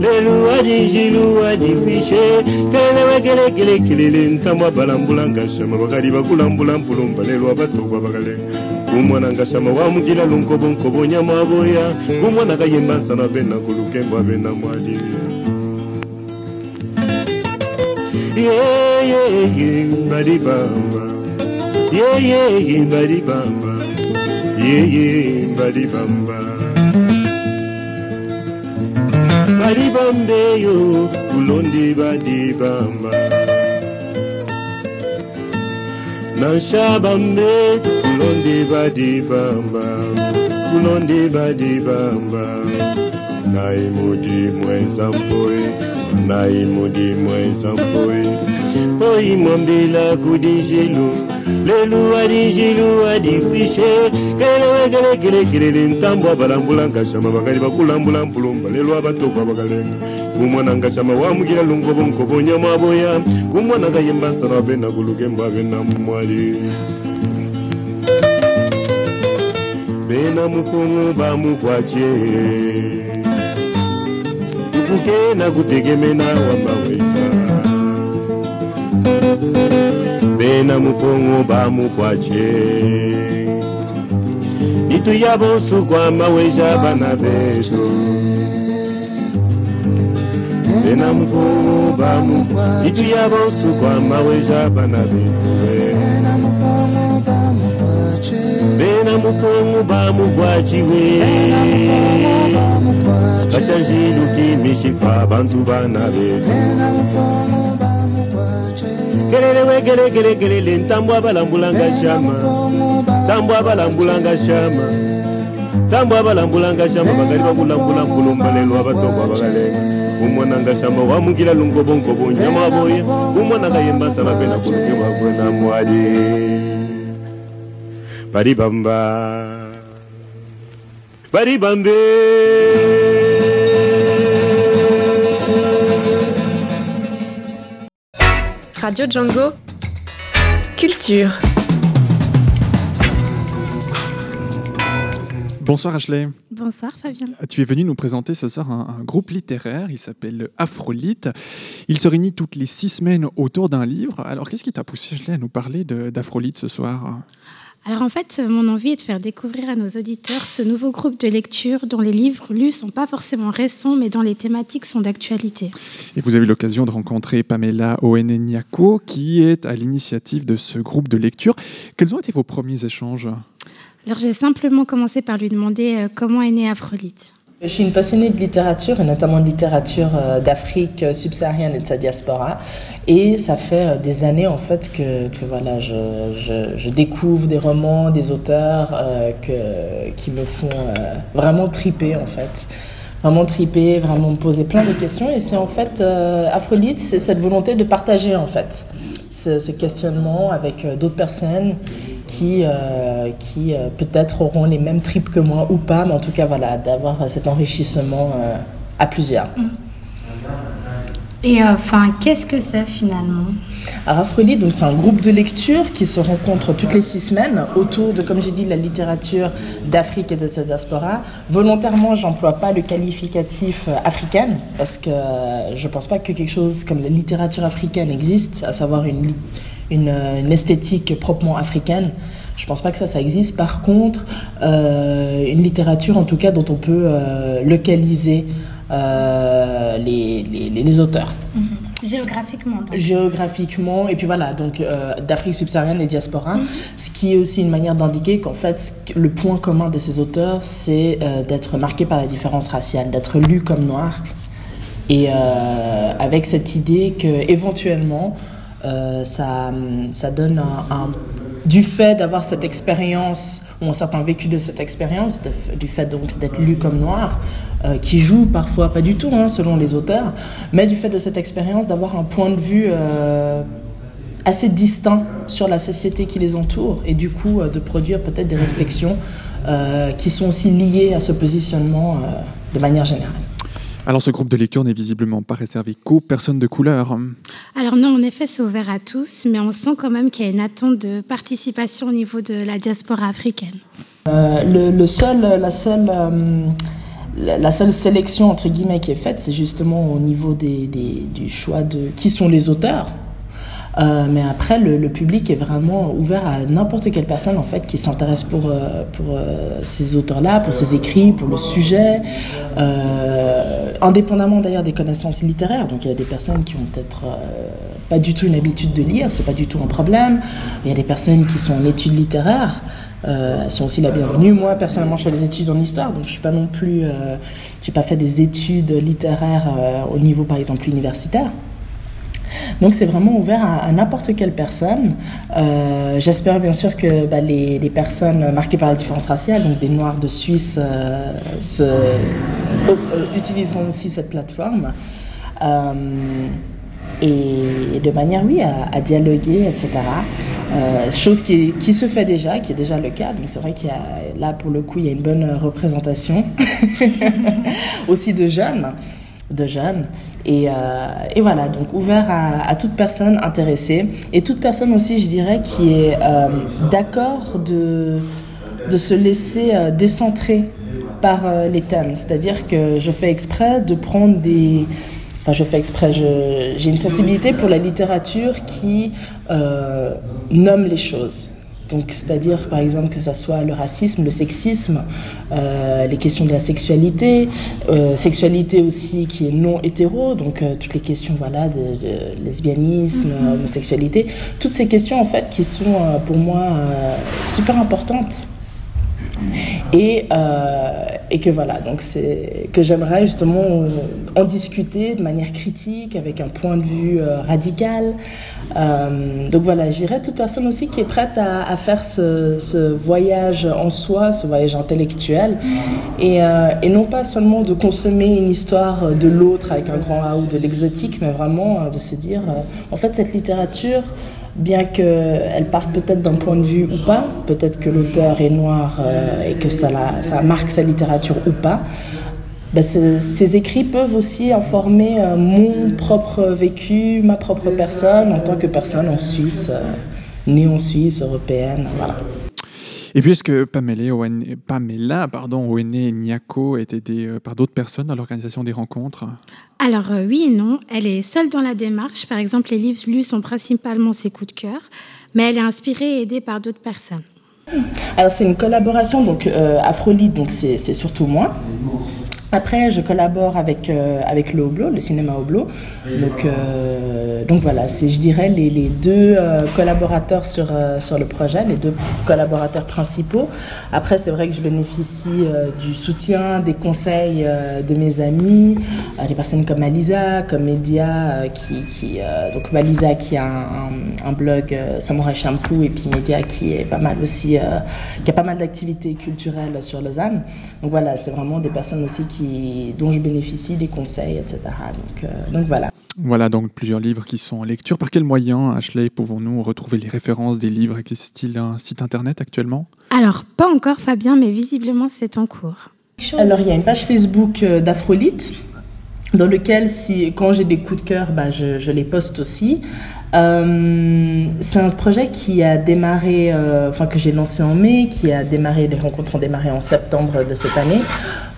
lelo adinjilu adifishe kelewekelekelekele ntambwa balambulanga shama bakali bakulambula mbulumba lelo abatokwa bakalenga kumwana ngashama wamukila lunkobo nyama aboya kumwana kayemba nsana bena kulukembo abena mwali yeyeye mbali bamba. Yeyeye mbali bamba. Yeye mbali bamba. Bali bambeyo kulondi badi bamba. Nansha bambe kulondiba dibamba kulondiba dibamba nai modimo nzambo nai modimo nzambo oimwambela kudinjilu lelu adinjilu adifishe kelewekelekelekele ntambwa balambula ngashama bakali bakulambula mpulumba. Lelo abatokwa bakalenga kumwana ngashama wamukila lungobo nkobo nyama aboya kumwana kayemba nsana abe nakuluke mba abe namwali mukena mukongo bamugwache mukena kutegemena wamaweta pena ba mukwache, itu yavosu kwa maweja bana betu pena ba mukwache, itu yavosu kwa maweja bana betu ena mukungu bamukwatiwe bacazilukimisipa bantu bana betu kelelewe gelekelekelele ntambwa balambulanga shama. Ntambwa balambulanga shama. Ntambwa balambulanga shama bagali bakulambula nkulumbalelwa batokwa bakalenga umwananga shama wamukila lungobongobo nyama boye. Umwananga yembasala pena kulukebwakwena mwali bari bamba bari bambe Radio Django. Culture. Bonsoir Ashley. Bonsoir Fabien. Tu es venu nous présenter ce soir un, un groupe littéraire, il s'appelle Afrolite. Il se réunit toutes les six semaines autour d'un livre. Alors qu'est-ce qui t'a poussé Ashley à nous parler d'Afrolite ce soir? Alors en fait, mon envie est de faire découvrir à nos auditeurs ce nouveau groupe de lecture dont les livres lus sont pas forcément récents, mais dont les thématiques sont d'actualité. Et vous avez eu l'occasion de rencontrer Pamela Oeneniako, qui est à l'initiative de ce groupe de lecture. Quels ont été vos premiers échanges? Alors j'ai simplement commencé par lui demander euh, comment est née Afrolite. Je suis une passionnée de littérature, et notamment de littérature euh, d'Afrique euh, subsaharienne et de sa diaspora. Et ça fait euh, des années en fait que, voilà, je, découvre des romans, des auteurs qui me font vraiment triper en fait. Vraiment triper, vraiment me poser plein de questions. Et c'est en fait, euh, Afrodite, c'est cette volonté de partager en fait ce, questionnement avec d'autres personnes qui, euh, qui euh, peut-être auront les mêmes tripes que moi ou pas, mais en tout cas, voilà, d'avoir cet enrichissement euh, à plusieurs. Et enfin, qu'est-ce que c'est finalement? Alors, Afroli, donc c'est un groupe de lecture qui se rencontre toutes les six semaines autour de, comme j'ai dit, la littérature d'Afrique et de sa diaspora. Volontairement, j'emploie pas le qualificatif africaine parce que je pense pas que quelque chose comme la littérature africaine existe, à savoir une, li- une, une esthétique proprement africaine. Je pense pas que ça, ça existe. Par contre, euh, une littérature, en tout cas, dont on peut euh, localiser euh, les, les- les auteurs Géographiquement. donc. géographiquement et puis voilà donc d'Afrique subsaharienne et diaspora ce qui est aussi une manière d'indiquer qu'en fait le point commun de ces auteurs c'est d'être marqué par la différence raciale d'être lu comme noir Et avec cette idée que éventuellement, euh, ça, donne un, du fait d'avoir cette expérience ou un certain vécu de cette expérience, du fait donc d'être lu comme noir, euh, qui joue parfois pas du tout hein, selon les auteurs, mais du fait de cette expérience d'avoir un point de vue euh, assez distinct sur la société qui les entoure et du coup de produire peut-être des réflexions qui sont aussi liées à ce positionnement de manière générale. Alors ce groupe de lecture n'est visiblement pas réservé qu'aux personnes de couleur. Alors non, en effet, c'est ouvert à tous, mais on sent quand même qu'il y a une attente de participation au niveau de la diaspora africaine. Euh, le, le seul, la, seule, euh, la, seule sélection entre guillemets qui est faite, c'est justement au niveau des, des- du choix de qui sont les auteurs. Euh, mais après, le, public est vraiment ouvert à n'importe quelle personne en fait qui s'intéresse pour, euh, pour euh, ces auteurs-là, pour ces écrits, pour le sujet, indépendamment d'ailleurs des connaissances littéraires. Donc il y a des personnes qui ont peut-être pas du tout une habitude de lire, c'est pas du tout un problème. Il y a des personnes qui sont en études littéraires. Euh, elles sont aussi la bienvenue. Moi, personnellement, je fais des études en histoire, donc je suis pas non plus, j'ai pas fait des études littéraires au niveau, par exemple, universitaire. Donc c'est vraiment ouvert à, n'importe quelle personne. Euh, J'espère bien sûr que bah, les, personnes marquées par la différence raciale, donc des Noirs de Suisse, euh, euh, utiliseront aussi cette plateforme. Et de manière, oui, à, dialoguer, etc. Chose qui, qui se fait déjà, qui est déjà le cas. Donc c'est vrai qu'il y a, là, pour le coup, il y a une bonne représentation aussi de jeunes de jeunes. Et, euh, et voilà, donc ouvert à, toute personne intéressée et toute personne aussi, je dirais, qui est euh, d'accord de, de se laisser euh, décentrer par les thèmes. C'est-à-dire que je fais exprès de prendre des... Enfin, je fais exprès, j'ai une sensibilité pour la littérature qui nomme les choses. Donc, c'est-à-dire, par exemple, que ce soit le racisme, le sexisme, euh, les questions de la sexualité, euh, sexualité aussi qui est non hétéro, donc euh, toutes les questions voilà, de, de lesbianisme, Mhm. homosexualité, toutes ces questions en fait qui sont pour moi super importantes. Et, euh, et que voilà, donc c'est que j'aimerais justement en discuter de manière critique, avec un point de vue euh, radical. Euh, donc voilà, j'irais toute personne aussi qui est prête à, faire ce, voyage en soi, ce voyage intellectuel, et, euh, et non pas seulement de consommer une histoire de l'autre avec un grand A ou de l'exotique, mais vraiment euh, de se dire, euh, en fait, cette littérature, bien qu'elle parte peut-être d'un point de vue ou pas, peut-être que l'auteur est noir euh, et que ça, la- ça marque sa littérature ou pas, ben, ce- ces écrits peuvent aussi informer euh, mon propre vécu, ma propre personne en tant que personne en Suisse, euh, née en Suisse, européenne, voilà. Et puis est-ce que Pamela, Owen- Pamela pardon, Owene et Nyako étaient aidées euh, par d'autres personnes dans l'organisation des rencontres? Alors euh, oui et non, elle est seule dans la démarche. Par exemple, les livres lus sont principalement ses coups de cœur, mais elle est inspirée et aidée par d'autres personnes. Alors c'est une collaboration, donc euh, Afrolite, donc c'est c'est surtout moi. Après, je collabore avec, euh, avec le Hoblo, le cinéma Hoblo. Donc, euh, donc voilà, c'est, je dirais, les, les deux euh, collaborateurs sur, sur le projet, les deux collaborateurs principaux. Après, c'est vrai que je bénéficie du soutien, des conseils de mes amis, des personnes comme Alisa, comme Media, qui, qui, donc Malisa qui a un, un- blog Samurai Shampoo, et puis Media qui est pas mal aussi, qui a pas mal d'activités culturelles sur Lausanne. Donc voilà, c'est vraiment des personnes aussi qui, dont je bénéficie des conseils, etc. Donc, euh, donc voilà. Voilà donc plusieurs livres qui sont en lecture. Par quel moyen, Ashley, pouvons-nous retrouver les références des livres Existe-t-il un site internet actuellement? Alors, pas encore Fabien, mais visiblement c'est en cours. Alors, il y a une page Facebook euh, d'Afrolite, dans lequel, si, quand j'ai des coups de cœur, bah, je, je les poste aussi. Euh, c'est un projet qui a démarré, euh, enfin que j'ai lancé en mai, qui a démarré, les rencontres ont démarré en septembre de cette année.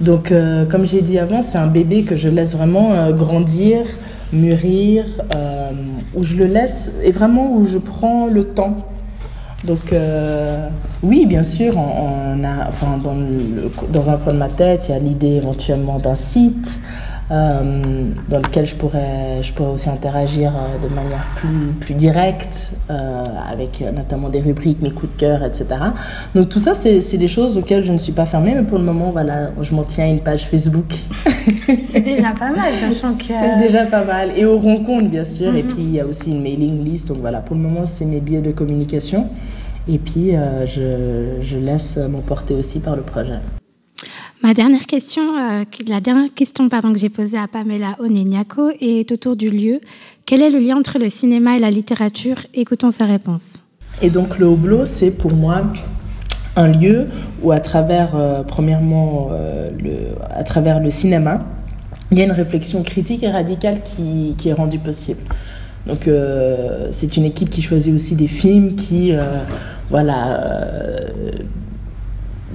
Donc, euh, comme j'ai dit avant, c'est un bébé que je laisse vraiment grandir, mûrir, où je le laisse et vraiment où je prends le temps donc oui, bien sûr, on, a, enfin, dans, dans un coin de ma tête, il y a l'idée éventuellement d'un site. Euh, dans lequel je pourrais, je pourrais aussi interagir euh, de manière plus, plus directe, euh, avec euh, notamment des rubriques, mes coups de cœur, etc. Donc tout ça, c'est des choses auxquelles je ne suis pas fermée, mais pour le moment, voilà, je m'en tiens à une page Facebook. C'est déjà pas mal, sachant que. C'est déjà pas mal. Et au rencontre, bien sûr. Et Mhm. puis, il y a aussi une mailing list. Donc voilà, pour le moment, c'est mes biais de communication. Et puis, euh, je, je laisse m'emporter aussi par le projet. Ma dernière question, euh, la dernière question pardon, que j'ai posée à Pamela Oneniako est autour du lieu. Quel est le lien entre le cinéma et la littérature? Écoutons sa réponse. Et donc le Hoblo, c'est pour moi un lieu où à travers, euh, premièrement, euh, le, à travers le cinéma, il y a une réflexion critique et radicale qui, est rendue possible. Donc c'est une équipe qui choisit aussi des films qui, voilà,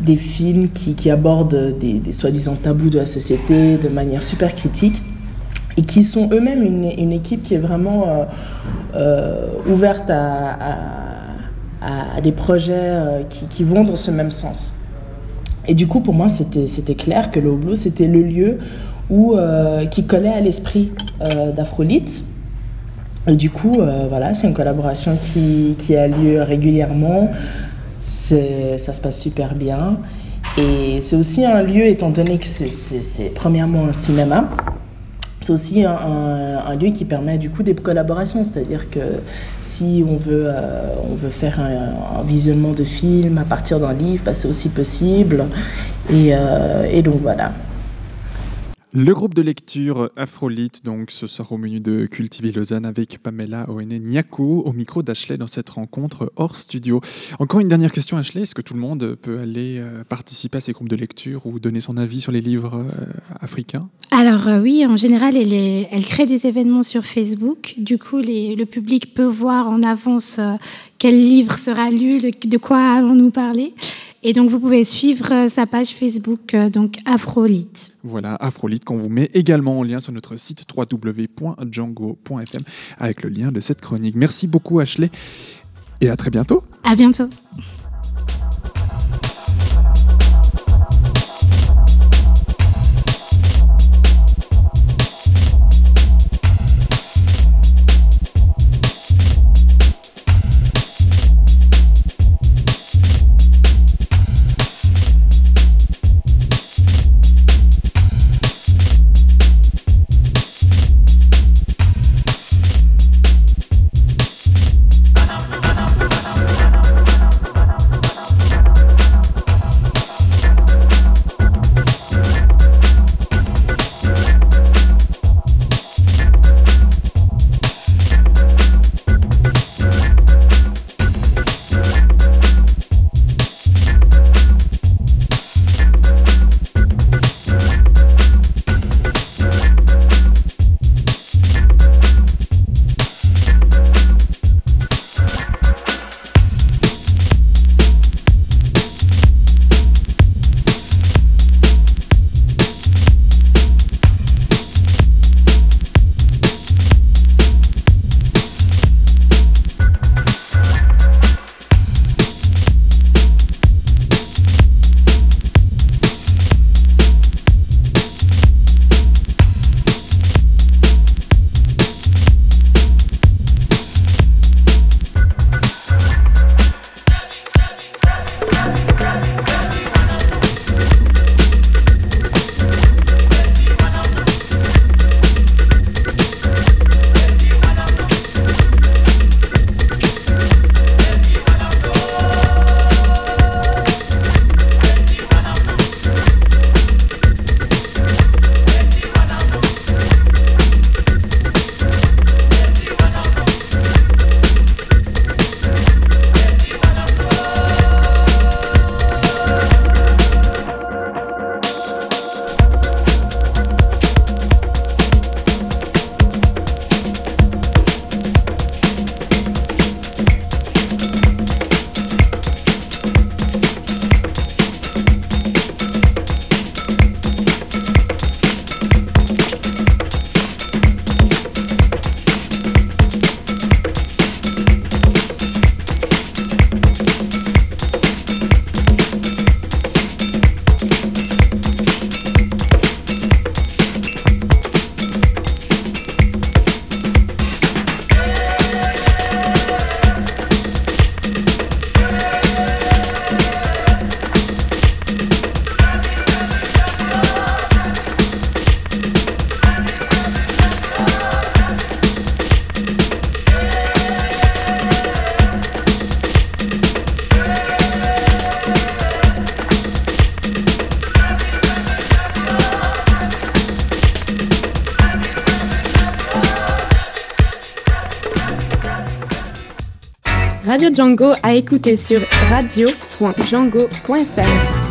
des films qui, abordent des, soi-disant tabous de la société de manière super critique et qui sont eux-mêmes une, équipe qui est vraiment euh, euh, ouverte à, des projets euh, qui, vont dans ce même sens. Et du coup, pour moi, c'était clair que le Hoblo, c'était le lieu où, qui collait à l'esprit d'Afrolite. Et du coup, voilà, c'est une collaboration qui a lieu régulièrement. Ça se passe super bien. Et c'est aussi un lieu, étant donné que c'est- premièrement un cinéma, c'est aussi un, lieu qui permet du coup des collaborations, c'est-à-dire que si on veut, euh, on veut faire un, visionnement de film à partir d'un livre, bah, c'est aussi possible. Et, euh, et donc voilà. Le groupe de lecture Afrolite, donc, ce soir au menu de Cultiver Lausanne avec Pamela Oene Niako au micro d'Ashley dans cette rencontre hors studio. Encore une dernière question, Ashley. Est-ce que tout le monde peut aller euh, participer à ces groupes de lecture ou donner son avis sur les livres euh, africains? Alors euh, oui, en général, elle, crée des événements sur Facebook. Du coup, le public peut voir en avance quel livre sera lu, de, de quoi allons-nous parler. Et donc, vous pouvez suivre euh, sa page Facebook, euh, donc Afrolite. Voilà, Afrolite qu'on vous met également en lien sur notre site www.django.fm avec le lien de cette chronique. Merci beaucoup Ashley et à très bientôt. À bientôt. Écouter sur radio.django.fr.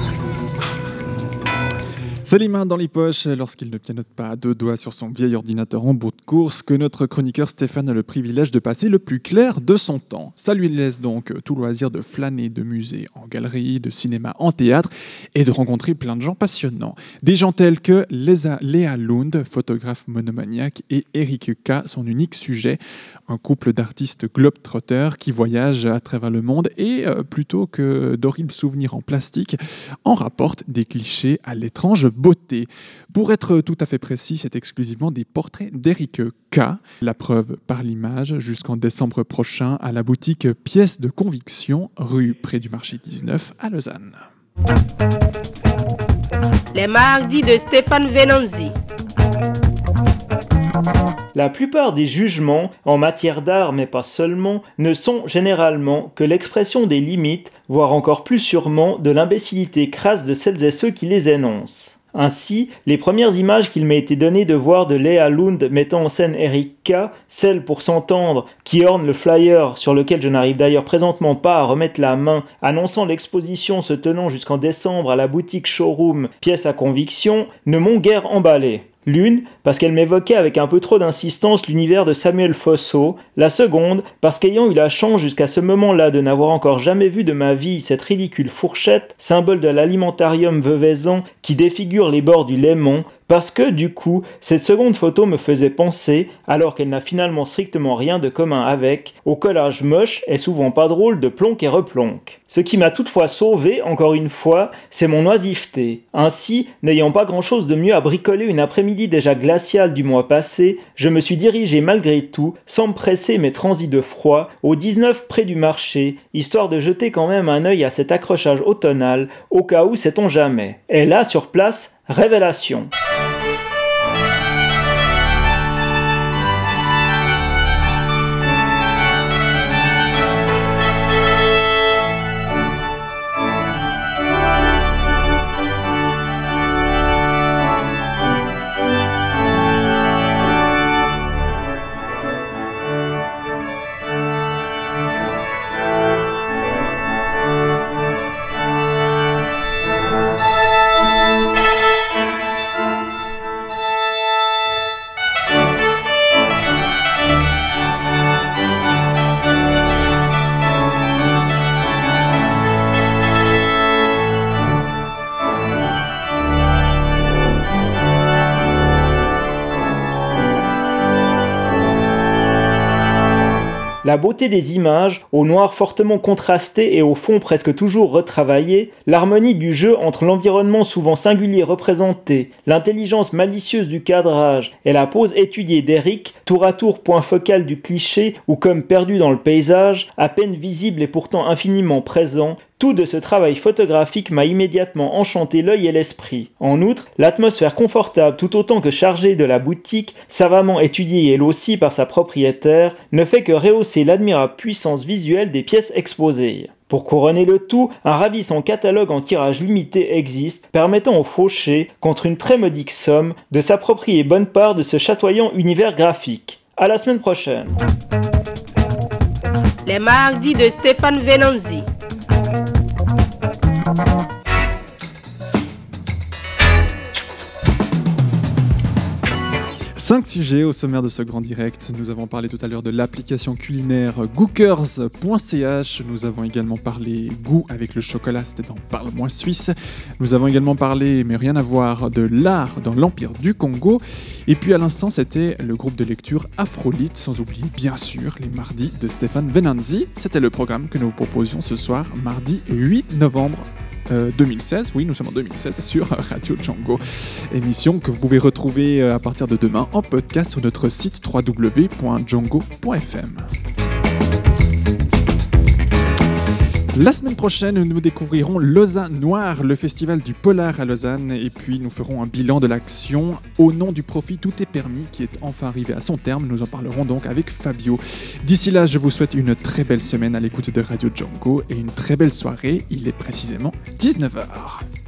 C'est les dans les poches lorsqu'il ne pianote pas à deux doigts sur son vieil ordinateur en bout de course que notre chroniqueur Stéphane a le privilège de passer le plus clair de son temps. Ça lui laisse donc tout loisir de flâner de musée en galerie, de cinéma en théâtre et de rencontrer plein de gens passionnants. Des gens tels que Léa Lund, photographe monomaniaque, et Eric K, son unique sujet, un couple d'artistes globetrotters qui voyagent à travers le monde et, euh, plutôt que d'horribles souvenirs en plastique, en rapportent des clichés à l'étrange beauté. Pour être tout à fait précis, c'est exclusivement des portraits d'Eric K. La preuve par l'image jusqu'en décembre prochain à la boutique Pièces de Conviction, rue près du marché 19 à Lausanne. Les mardis de Stéphane Venanzi. La plupart des jugements, en matière d'art mais pas seulement, ne sont généralement que l'expression des limites, voire encore plus sûrement de l'imbécilité crasse de celles et ceux qui les énoncent. Ainsi, les premières images qu'il m'a été donné de voir de Léa Lund mettant en scène Eric K, celles pour s'entendre, qui ornent le flyer sur lequel je n'arrive d'ailleurs présentement pas à remettre la main, annonçant l'exposition se tenant jusqu'en décembre à la boutique Showroom, pièce à conviction, ne m'ont guère emballé. L'une, parce qu'elle m'évoquait avec un peu trop d'insistance l'univers de Samuel Fosso, la seconde, parce qu'ayant eu la chance jusqu'à ce moment-là de n'avoir encore jamais vu de ma vie cette ridicule fourchette, symbole de l'alimentarium veuvaisant qui défigure les bords du Léman, parce que, du coup, cette seconde photo me faisait penser, alors qu'elle n'a finalement strictement rien de commun avec, au collage moche et souvent pas drôle de plonk et replonk. Ce qui m'a toutefois sauvé, encore une fois, c'est mon oisiveté. Ainsi, n'ayant pas grand chose de mieux à bricoler une après-midi déjà glaciale du mois passé, je me suis dirigé malgré tout, sans me presser mes transits de froid, au 19 près du marché, histoire de jeter quand même un œil à cet accrochage automnal, au cas où sait-on jamais. Et là, sur place, révélation. La beauté des images, au noir fortement contrasté et au fond presque toujours retravaillé, l'harmonie du jeu entre l'environnement souvent singulier représenté, l'intelligence malicieuse du cadrage et la pose étudiée d'Eric, tour à tour point focal du cliché ou comme perdu dans le paysage, à peine visible et pourtant infiniment présent, tout de ce travail photographique m'a immédiatement enchanté l'œil et l'esprit. En outre, l'atmosphère confortable tout autant que chargée de la boutique, savamment étudiée elle aussi par sa propriétaire, ne fait que rehausser l'admirable puissance visuelle des pièces exposées. Pour couronner le tout, un ravissant catalogue en tirage limité existe, permettant au fauché, contre une très modique somme, de s'approprier bonne part de ce chatoyant univers graphique. À la semaine prochaine. Les mardis de Stéphane Venanzi. Música Cinq sujets au sommaire de ce grand direct. Nous avons parlé tout à l'heure de l'application culinaire gookers.ch. Nous avons également parlé goût avec le chocolat, c'était dans Parle-moi Suisse. Nous avons également parlé, mais rien à voir, de l'art dans l'Empire du Congo. Et puis à l'instant, c'était le groupe de lecture Afrolite, sans oublier bien sûr les mardis de Stéphane Venanzi. C'était le programme que nous vous proposions ce soir, mardi 8 novembre euh, 2016, oui, nous sommes en 2016 sur Radio Django. Émission que vous pouvez retrouver euh, à partir de demain en podcast sur notre site www.django.fm. La semaine prochaine, nous découvrirons Lausanne Noir, le festival du polar à Lausanne, et puis nous ferons un bilan de l'action au nom du profit Tout est permis, qui est enfin arrivé à son terme. Nous en parlerons donc avec Fabio. D'ici là, je vous souhaite une très belle semaine à l'écoute de Radio Django et une très belle soirée. Il est précisément 19h.